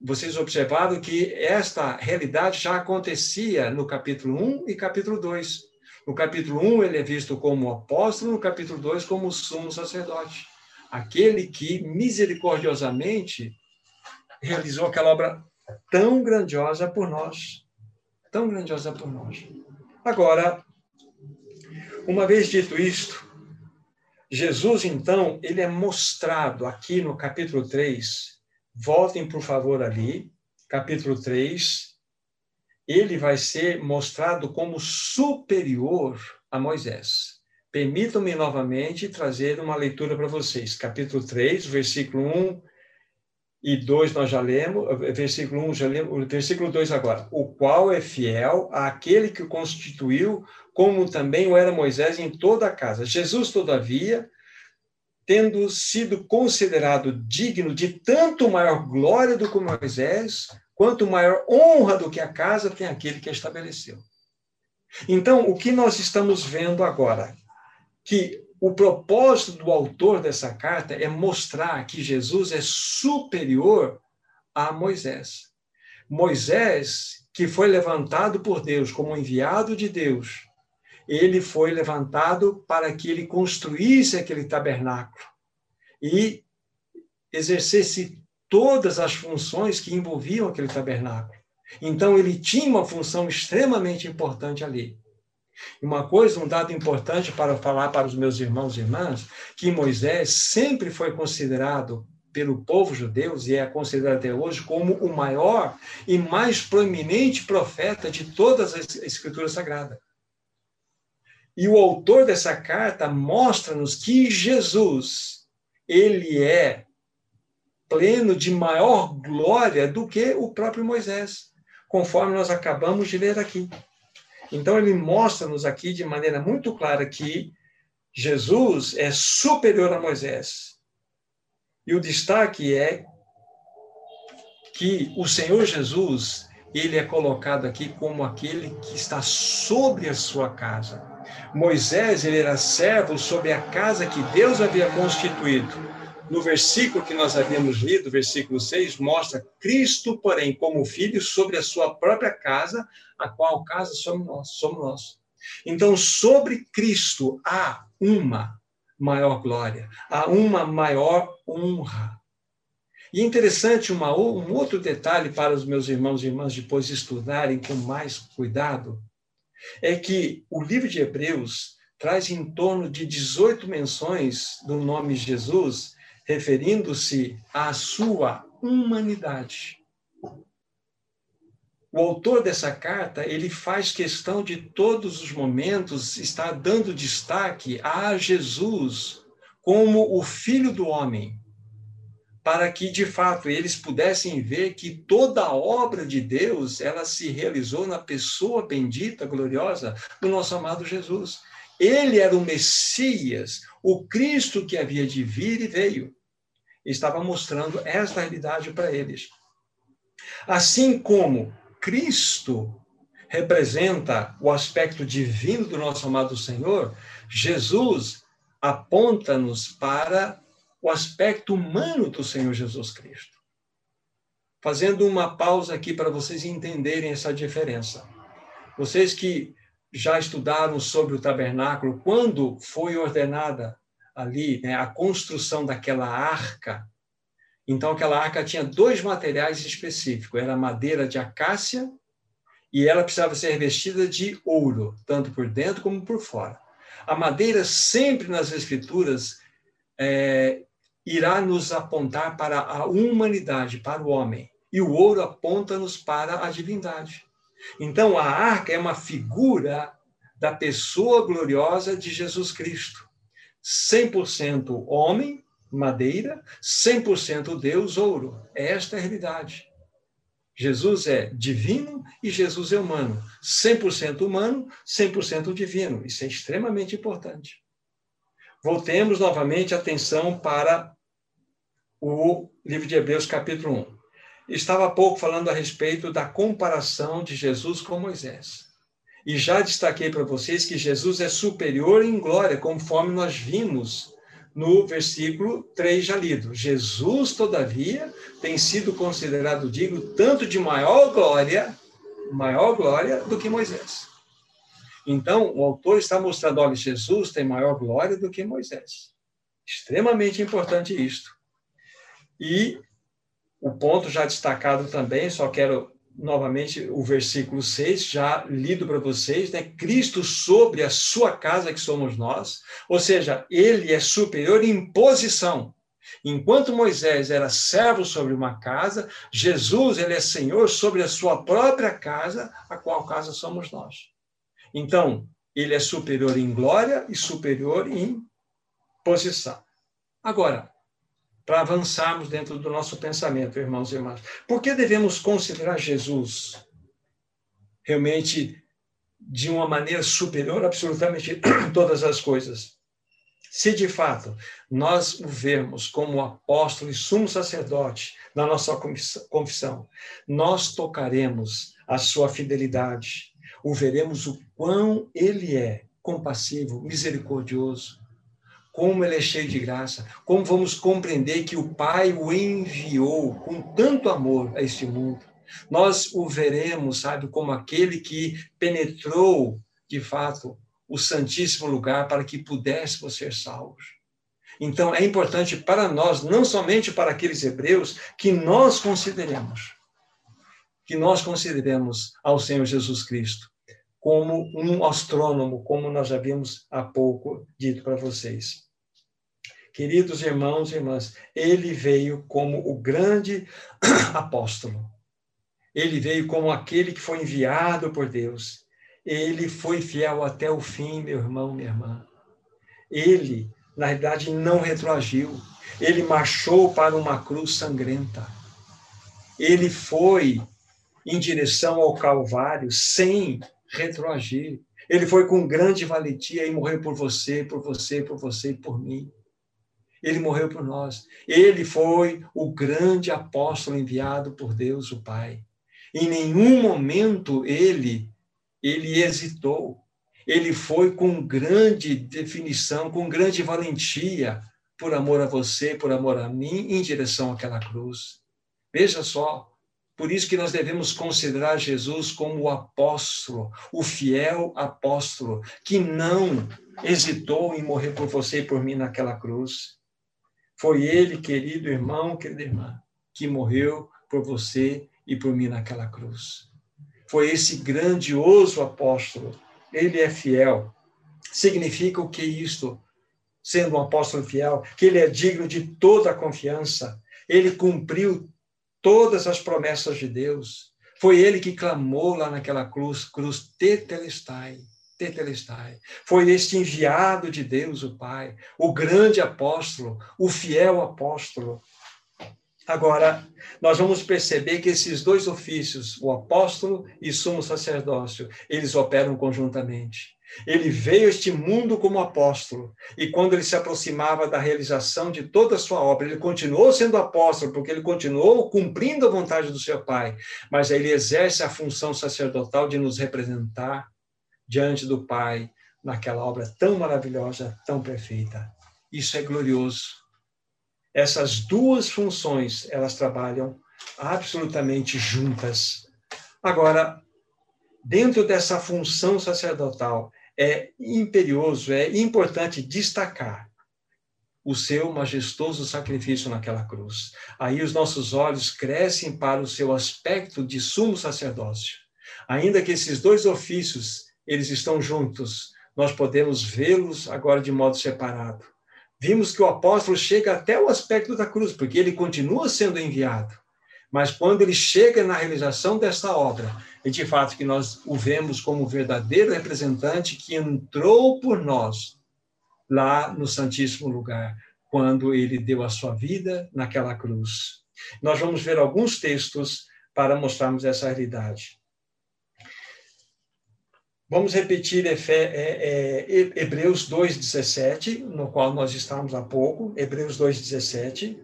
vocês observaram que esta realidade já acontecia no capítulo 1 e capítulo 2. No capítulo 1, ele é visto como apóstolo, no capítulo 2, como sumo sacerdote. Aquele que misericordiosamente realizou aquela obra tão grandiosa por nós. Tão grandiosa por nós. Agora, uma vez dito isto, Jesus, então, ele é mostrado aqui no capítulo 3. Voltem, por favor, ali, capítulo 3. Ele vai ser mostrado como superior a Moisés. Permitam-me novamente trazer uma leitura para vocês. Capítulo 3, versículo 1 e 2 nós já lemos, versículo 1 já lemos, versículo 2 agora. O qual é fiel àquele que o constituiu como também o era Moisés em toda a casa. Jesus, todavia, tendo sido considerado digno de tanto maior glória do que Moisés, quanto maior honra do que a casa tem aquele que a estabeleceu. Então, o que nós estamos vendo agora? Que o propósito do autor dessa carta é mostrar que Jesus é superior a Moisés. Moisés, que foi levantado por Deus como enviado de Deus, ele foi levantado para que ele construísse aquele tabernáculo e exercesse todas as funções que envolviam aquele tabernáculo. Então, ele tinha uma função extremamente importante ali. Uma coisa, um dado importante para falar para os meus irmãos e irmãs, que Moisés sempre foi considerado pelo povo judeu, e é considerado até hoje, como o maior e mais proeminente profeta de todas as escrituras sagradas. E o autor dessa carta mostra-nos que Jesus, ele é pleno de maior glória do que o próprio Moisés, conforme nós acabamos de ler aqui. Então, ele mostra-nos aqui de maneira muito clara que Jesus é superior a Moisés. E o destaque é que o Senhor Jesus, ele é colocado aqui como aquele que está sobre a sua casa. Moisés, ele era servo sobre a casa que Deus havia constituído. No versículo que nós havíamos lido, versículo 6, mostra Cristo, porém, como filho sobre a sua própria casa, a qual casa somos nós, somos nós. Então, sobre Cristo há uma maior glória, há uma maior honra. E é interessante uma, um outro detalhe para os meus irmãos e irmãs depois estudarem com mais cuidado, é que o livro de Hebreus traz em torno de 18 menções do nome Jesus, referindo-se à sua humanidade. O autor dessa carta, ele faz questão de todos os momentos estar dando destaque a Jesus como o filho do homem, para que de fato eles pudessem ver que toda a obra de Deus, ela se realizou na pessoa bendita, gloriosa do nosso amado Jesus. Ele era o Messias, o Cristo que havia de vir e veio. Estava mostrando esta realidade para eles. Assim como Cristo representa o aspecto divino do nosso amado Senhor, Jesus aponta-nos para o aspecto humano do Senhor Jesus Cristo. Fazendo uma pausa aqui para vocês entenderem essa diferença. Vocês que já estudaram sobre o tabernáculo, quando foi ordenada ali né, a construção daquela arca, então, aquela arca tinha dois materiais específicos: era madeira de acácia e ela precisava ser revestida de ouro, tanto por dentro como por fora. A madeira, sempre nas Escrituras, é, irá nos apontar para a humanidade, para o homem, e o ouro aponta-nos para a divindade. Então, a arca é uma figura da pessoa gloriosa de Jesus Cristo, 100% homem madeira, 100% Deus, ouro. Esta é a realidade. Jesus é divino e Jesus é humano. 100% humano, 100% divino. Isso é extremamente importante. Voltemos novamente a atenção para o livro de Hebreus, capítulo 1. Estava há pouco falando a respeito da comparação de Jesus com Moisés. E já destaquei para vocês que Jesus é superior em glória, conforme nós vimos no versículo 3 já lido. Jesus, todavia, tem sido considerado digno tanto de maior glória, maior glória do que Moisés. Então, o autor está mostrando, olha, Jesus tem maior glória do que Moisés. Extremamente importante isto. E o ponto já destacado também, só quero novamente o versículo 6, já lido para vocês, né? Cristo sobre a sua casa, que somos nós, ou seja, ele é superior em posição. Enquanto Moisés era servo sobre uma casa, Jesus, ele é senhor sobre a sua própria casa, a qual casa somos nós. Então, ele é superior em glória e superior em posição. Agora, para avançarmos dentro do nosso pensamento, irmãos e irmãs. Por que devemos considerar Jesus realmente de uma maneira superior absolutamente todas as coisas? Se de fato nós o vermos como apóstolo e sumo sacerdote na nossa confissão, nós tocaremos a sua fidelidade, o veremos o quão ele é compassivo, misericordioso, como ele é cheio de graça, como vamos compreender que o Pai o enviou com tanto amor a este mundo. Nós o veremos, sabe, como aquele que penetrou, de fato, o santíssimo lugar para que pudéssemos ser salvos. Então, é importante para nós, não somente para aqueles hebreus, que nós consideremos, que nós consideremos ao Senhor Jesus Cristo como um astrônomo, como nós já vimos há pouco dito para vocês. Queridos irmãos e irmãs, ele veio como o grande apóstolo. Ele veio como aquele que foi enviado por Deus. Ele foi fiel até o fim, meu irmão, minha irmã. Ele, na verdade, não retroagiu. Ele marchou para uma cruz sangrenta. Ele foi em direção ao Calvário sem retroagir. Ele foi com grande valentia e morreu por você, por você, por você e por mim. Ele morreu por nós. Ele foi o grande apóstolo enviado por Deus, o Pai. Em nenhum momento ele ele hesitou. Ele foi com grande definição, com grande valentia, por amor a você, por amor a mim, em direção àquela cruz. Veja só, por isso que nós devemos considerar Jesus como o apóstolo, o fiel apóstolo, que não hesitou em morrer por você e por mim naquela cruz. Foi ele, querido irmão, querida irmã, que morreu por você e por mim naquela cruz. Foi esse grandioso apóstolo. Ele é fiel. Significa o que isto? Sendo um apóstolo fiel, que ele é digno de toda a confiança. Ele cumpriu todas as promessas de Deus. Foi ele que clamou lá naquela cruz, cruz tetelestai, tetelestai. Foi este enviado de Deus, o Pai, o grande apóstolo, o fiel apóstolo, Agora, nós vamos perceber que esses dois ofícios, o apóstolo e sumo sacerdócio, eles operam conjuntamente. Ele veio a este mundo como apóstolo, e quando ele se aproximava da realização de toda a sua obra, ele continuou sendo apóstolo, porque ele continuou cumprindo a vontade do seu Pai, mas ele exerce a função sacerdotal de nos representar diante do Pai naquela obra tão maravilhosa, tão perfeita. Isso é glorioso. Essas duas funções, elas trabalham absolutamente juntas. Agora, dentro dessa função sacerdotal, é imperioso, é importante destacar o seu majestoso sacrifício naquela cruz. Aí os nossos olhos crescem para o seu aspecto de sumo sacerdócio. Ainda que esses dois ofícios, eles estão juntos, nós podemos vê-los agora de modo separado vimos que o apóstolo chega até o aspecto da cruz, porque ele continua sendo enviado. Mas quando ele chega na realização desta obra, e de fato que nós o vemos como verdadeiro representante que entrou por nós lá no Santíssimo Lugar, quando ele deu a sua vida naquela cruz. Nós vamos ver alguns textos para mostrarmos essa realidade. Vamos repetir Efe, é, é, Hebreus 2,17, no qual nós estamos há pouco, Hebreus 2,17,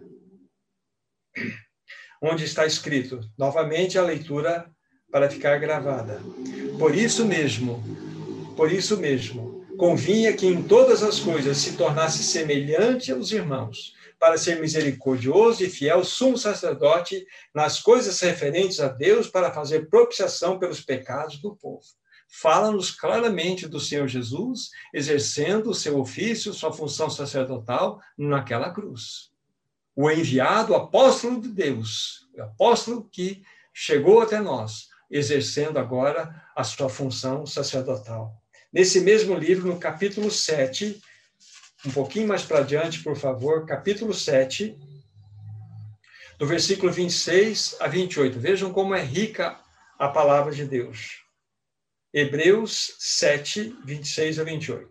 onde está escrito, novamente a leitura para ficar gravada. Por isso mesmo, por isso mesmo, convinha que em todas as coisas se tornasse semelhante aos irmãos, para ser misericordioso e fiel sumo sacerdote nas coisas referentes a Deus, para fazer propiciação pelos pecados do povo fala-nos claramente do Senhor Jesus exercendo o seu ofício, sua função sacerdotal naquela cruz. O enviado o apóstolo de Deus, o apóstolo que chegou até nós, exercendo agora a sua função sacerdotal. Nesse mesmo livro, no capítulo 7, um pouquinho mais para diante, por favor, capítulo 7, do versículo 26 a 28. Vejam como é rica a palavra de Deus. Hebreus 7, 26 a 28.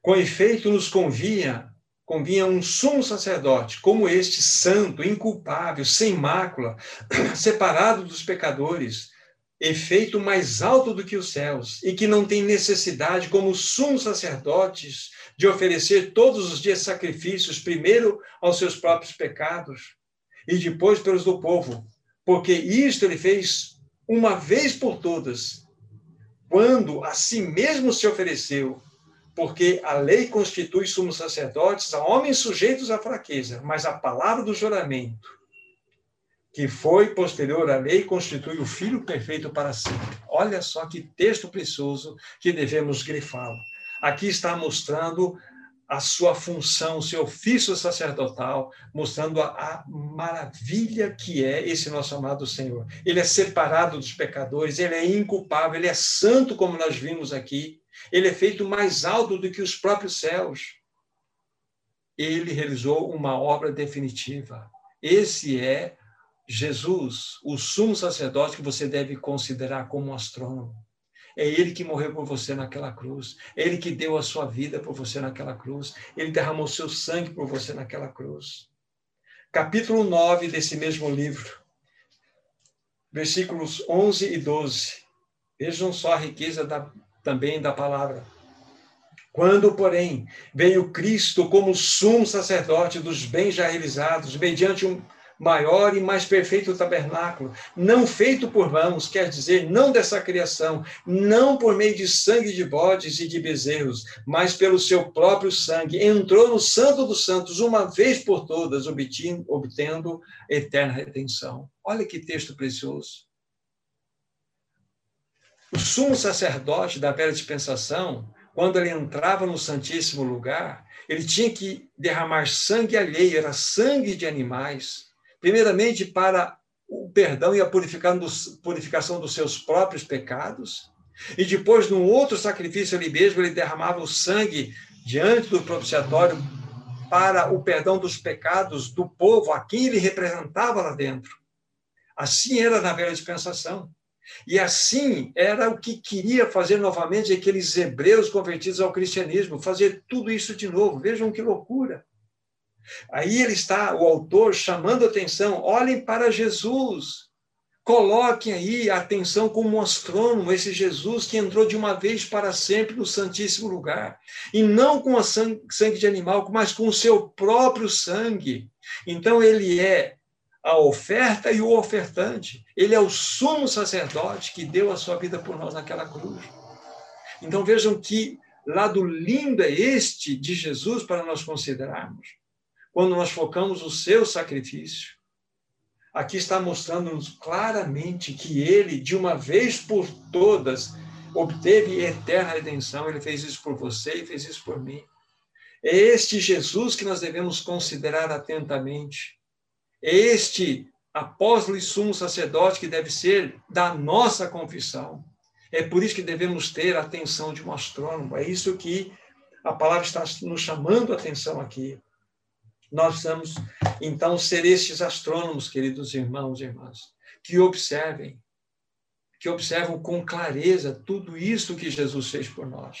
Com efeito, nos convinha, convinha um sumo sacerdote, como este, santo, inculpável, sem mácula, separado dos pecadores, efeito mais alto do que os céus, e que não tem necessidade, como sumos sacerdotes, de oferecer todos os dias sacrifícios, primeiro aos seus próprios pecados, e depois pelos do povo, porque isto ele fez uma vez por todas, quando a si mesmo se ofereceu, porque a lei constitui sumos sacerdotes a homens sujeitos à fraqueza, mas a palavra do juramento, que foi posterior à lei, constitui o Filho perfeito para sempre. Olha só que texto precioso que devemos grifá-lo. Aqui está mostrando a sua função, o seu ofício sacerdotal, mostrando a, a, maravilha que é esse nosso amado Senhor. Ele é separado dos pecadores, ele é inculpável, ele é santo, como nós vimos aqui. Ele é feito mais alto do que os próprios céus. Ele realizou uma obra definitiva. Esse é Jesus, o sumo sacerdote que você deve considerar como um astrônomo. É Ele que morreu por você naquela cruz. É Ele que deu a sua vida por você naquela cruz. Ele derramou seu sangue por você naquela cruz. Capítulo 9 desse mesmo livro, versículos 11 e 12. Vejam só a riqueza da, também da palavra. Quando, porém, veio Cristo como sumo sacerdote dos bens já realizados, mediante um maior e mais perfeito tabernáculo, não feito por mãos, quer dizer, não dessa criação, não por meio de sangue de bodes e de bezerros, mas pelo seu próprio sangue, entrou no Santo dos Santos uma vez por todas, obtendo, obtendo eterna redenção. Olha que texto precioso. O sumo sacerdote da velha dispensação, quando ele entrava no Santíssimo Lugar, ele tinha que derramar sangue alheio, era sangue de animais primeiramente para o perdão e a purificação dos seus próprios pecados, e depois, num outro sacrifício ali mesmo, ele derramava o sangue diante do propiciatório para o perdão dos pecados do povo a quem ele representava lá dentro. Assim era na velha dispensação. E assim era o que queria fazer novamente aqueles hebreus convertidos ao cristianismo, fazer tudo isso de novo. Vejam que loucura. Aí ele está, o autor, chamando atenção: olhem para Jesus. Coloquem aí a atenção como um astrônomo, esse Jesus que entrou de uma vez para sempre no Santíssimo Lugar. E não com a sangue, sangue de animal, mas com o seu próprio sangue. Então, ele é a oferta e o ofertante. Ele é o sumo sacerdote que deu a sua vida por nós naquela cruz. Então, vejam que lado lindo é este de Jesus para nós considerarmos quando nós focamos o seu sacrifício, aqui está mostrando-nos claramente que ele, de uma vez por todas, obteve eterna redenção. Ele fez isso por você e fez isso por mim. É este Jesus que nós devemos considerar atentamente. É este apóstolo e sumo sacerdote que deve ser da nossa confissão. É por isso que devemos ter a atenção de um astrônomo. É isso que a palavra está nos chamando a atenção aqui. Nós precisamos, então, ser estes astrônomos, queridos irmãos e irmãs, que observem, que observam com clareza tudo isso que Jesus fez por nós.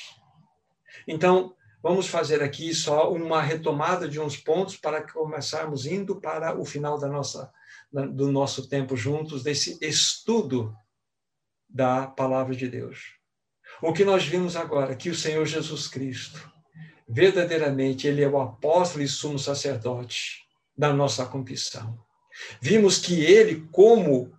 Então, vamos fazer aqui só uma retomada de uns pontos para começarmos indo para o final da nossa, do nosso tempo juntos, desse estudo da palavra de Deus. O que nós vimos agora, que o Senhor Jesus Cristo, verdadeiramente ele é o apóstolo e sumo sacerdote da nossa confissão. Vimos que ele, como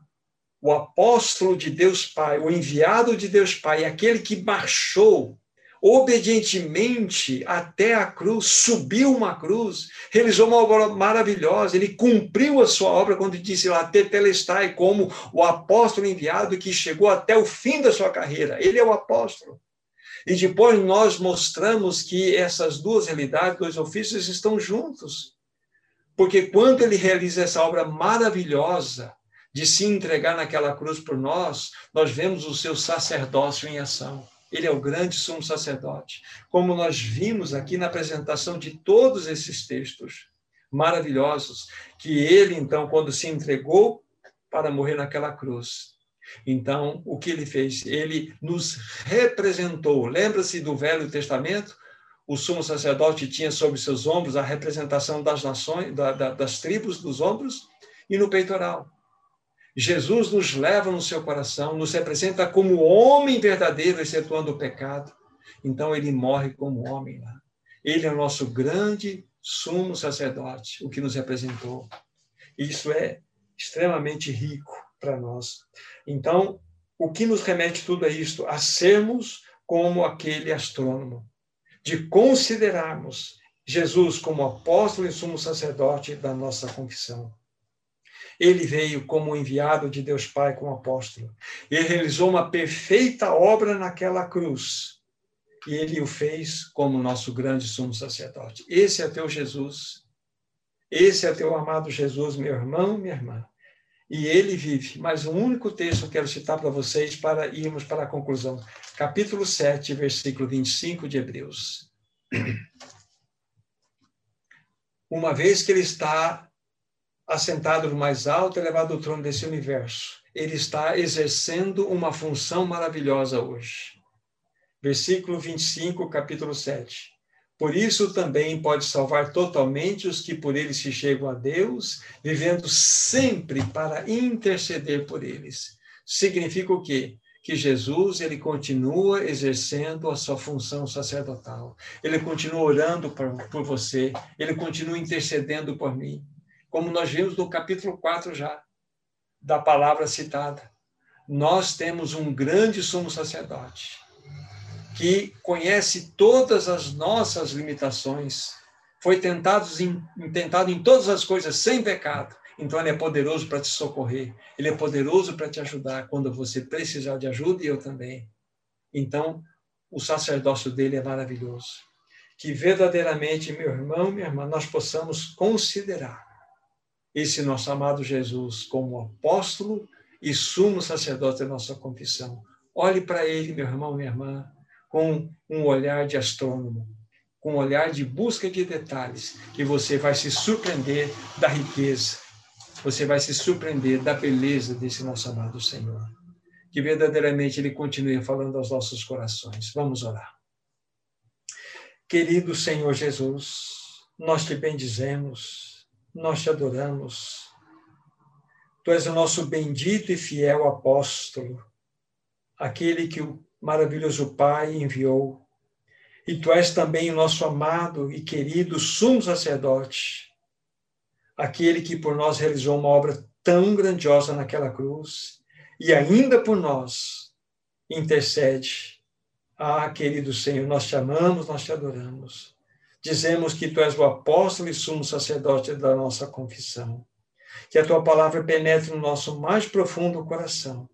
o apóstolo de Deus Pai, o enviado de Deus Pai, aquele que marchou obedientemente até a cruz, subiu uma cruz, realizou uma obra maravilhosa, ele cumpriu a sua obra quando disse lá, Tetelestai, como o apóstolo enviado que chegou até o fim da sua carreira. Ele é o apóstolo. E depois nós mostramos que essas duas realidades, dois ofícios, estão juntos. Porque quando ele realiza essa obra maravilhosa de se entregar naquela cruz por nós, nós vemos o seu sacerdócio em ação. Ele é o grande sumo sacerdote. Como nós vimos aqui na apresentação de todos esses textos maravilhosos, que ele, então, quando se entregou para morrer naquela cruz, então, o que ele fez? Ele nos representou. Lembra-se do Velho Testamento? O sumo sacerdote tinha sobre seus ombros a representação das nações, da, da, das tribos dos ombros e no peitoral. Jesus nos leva no seu coração, nos representa como homem verdadeiro, excetuando o pecado. Então, ele morre como homem lá. Ele é o nosso grande sumo sacerdote, o que nos representou. Isso é extremamente rico para nós. Então, o que nos remete tudo a isto? A sermos como aquele astrônomo, de considerarmos Jesus como apóstolo e sumo sacerdote da nossa confissão. Ele veio como enviado de Deus Pai como apóstolo. Ele realizou uma perfeita obra naquela cruz, e ele o fez como nosso grande sumo sacerdote. Esse é teu Jesus. Esse é teu amado Jesus, meu irmão, minha irmã. E ele vive. Mas um único texto eu quero citar para vocês para irmos para a conclusão. Capítulo 7, versículo 25 de Hebreus. Uma vez que ele está assentado no mais alto e elevado do trono desse universo, ele está exercendo uma função maravilhosa hoje. Versículo 25, capítulo 7. Por isso também pode salvar totalmente os que por ele se chegam a Deus, vivendo sempre para interceder por eles. Significa o quê? Que Jesus ele continua exercendo a sua função sacerdotal. Ele continua orando por, por você, ele continua intercedendo por mim. Como nós vimos no capítulo 4 já da palavra citada. Nós temos um grande sumo sacerdote que conhece todas as nossas limitações, foi tentado em, tentado em todas as coisas sem pecado. Então ele é poderoso para te socorrer, ele é poderoso para te ajudar quando você precisar de ajuda e eu também. Então, o sacerdócio dele é maravilhoso. Que verdadeiramente, meu irmão, minha irmã, nós possamos considerar esse nosso amado Jesus como apóstolo e sumo sacerdote da nossa confissão. Olhe para ele, meu irmão, minha irmã, com um olhar de astrônomo, com um olhar de busca de detalhes, que você vai se surpreender da riqueza, você vai se surpreender da beleza desse nosso amado Senhor. Que verdadeiramente Ele continue falando aos nossos corações. Vamos orar. Querido Senhor Jesus, nós te bendizemos nós te adoramos. Tu és o nosso bendito e fiel apóstolo, aquele que o maravilhoso Pai enviou. E tu és também o nosso amado e querido sumo sacerdote, aquele que por nós realizou uma obra tão grandiosa naquela cruz e ainda por nós intercede. Ah, querido Senhor, nós te amamos, nós te adoramos dizemos que tu és o apóstolo e sumo sacerdote da nossa confissão. Que a tua palavra penetre no nosso mais profundo coração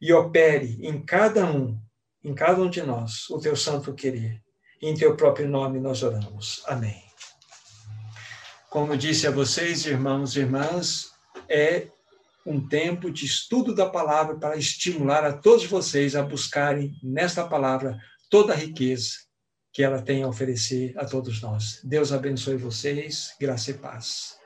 e opere em cada um, em cada um de nós, o teu santo querer. Em teu próprio nome nós oramos. Amém. Como disse a vocês, irmãos e irmãs, é um tempo de estudo da palavra para estimular a todos vocês a buscarem nesta palavra toda a riqueza que ela tem a oferecer a todos nós. Deus abençoe vocês, graça e paz.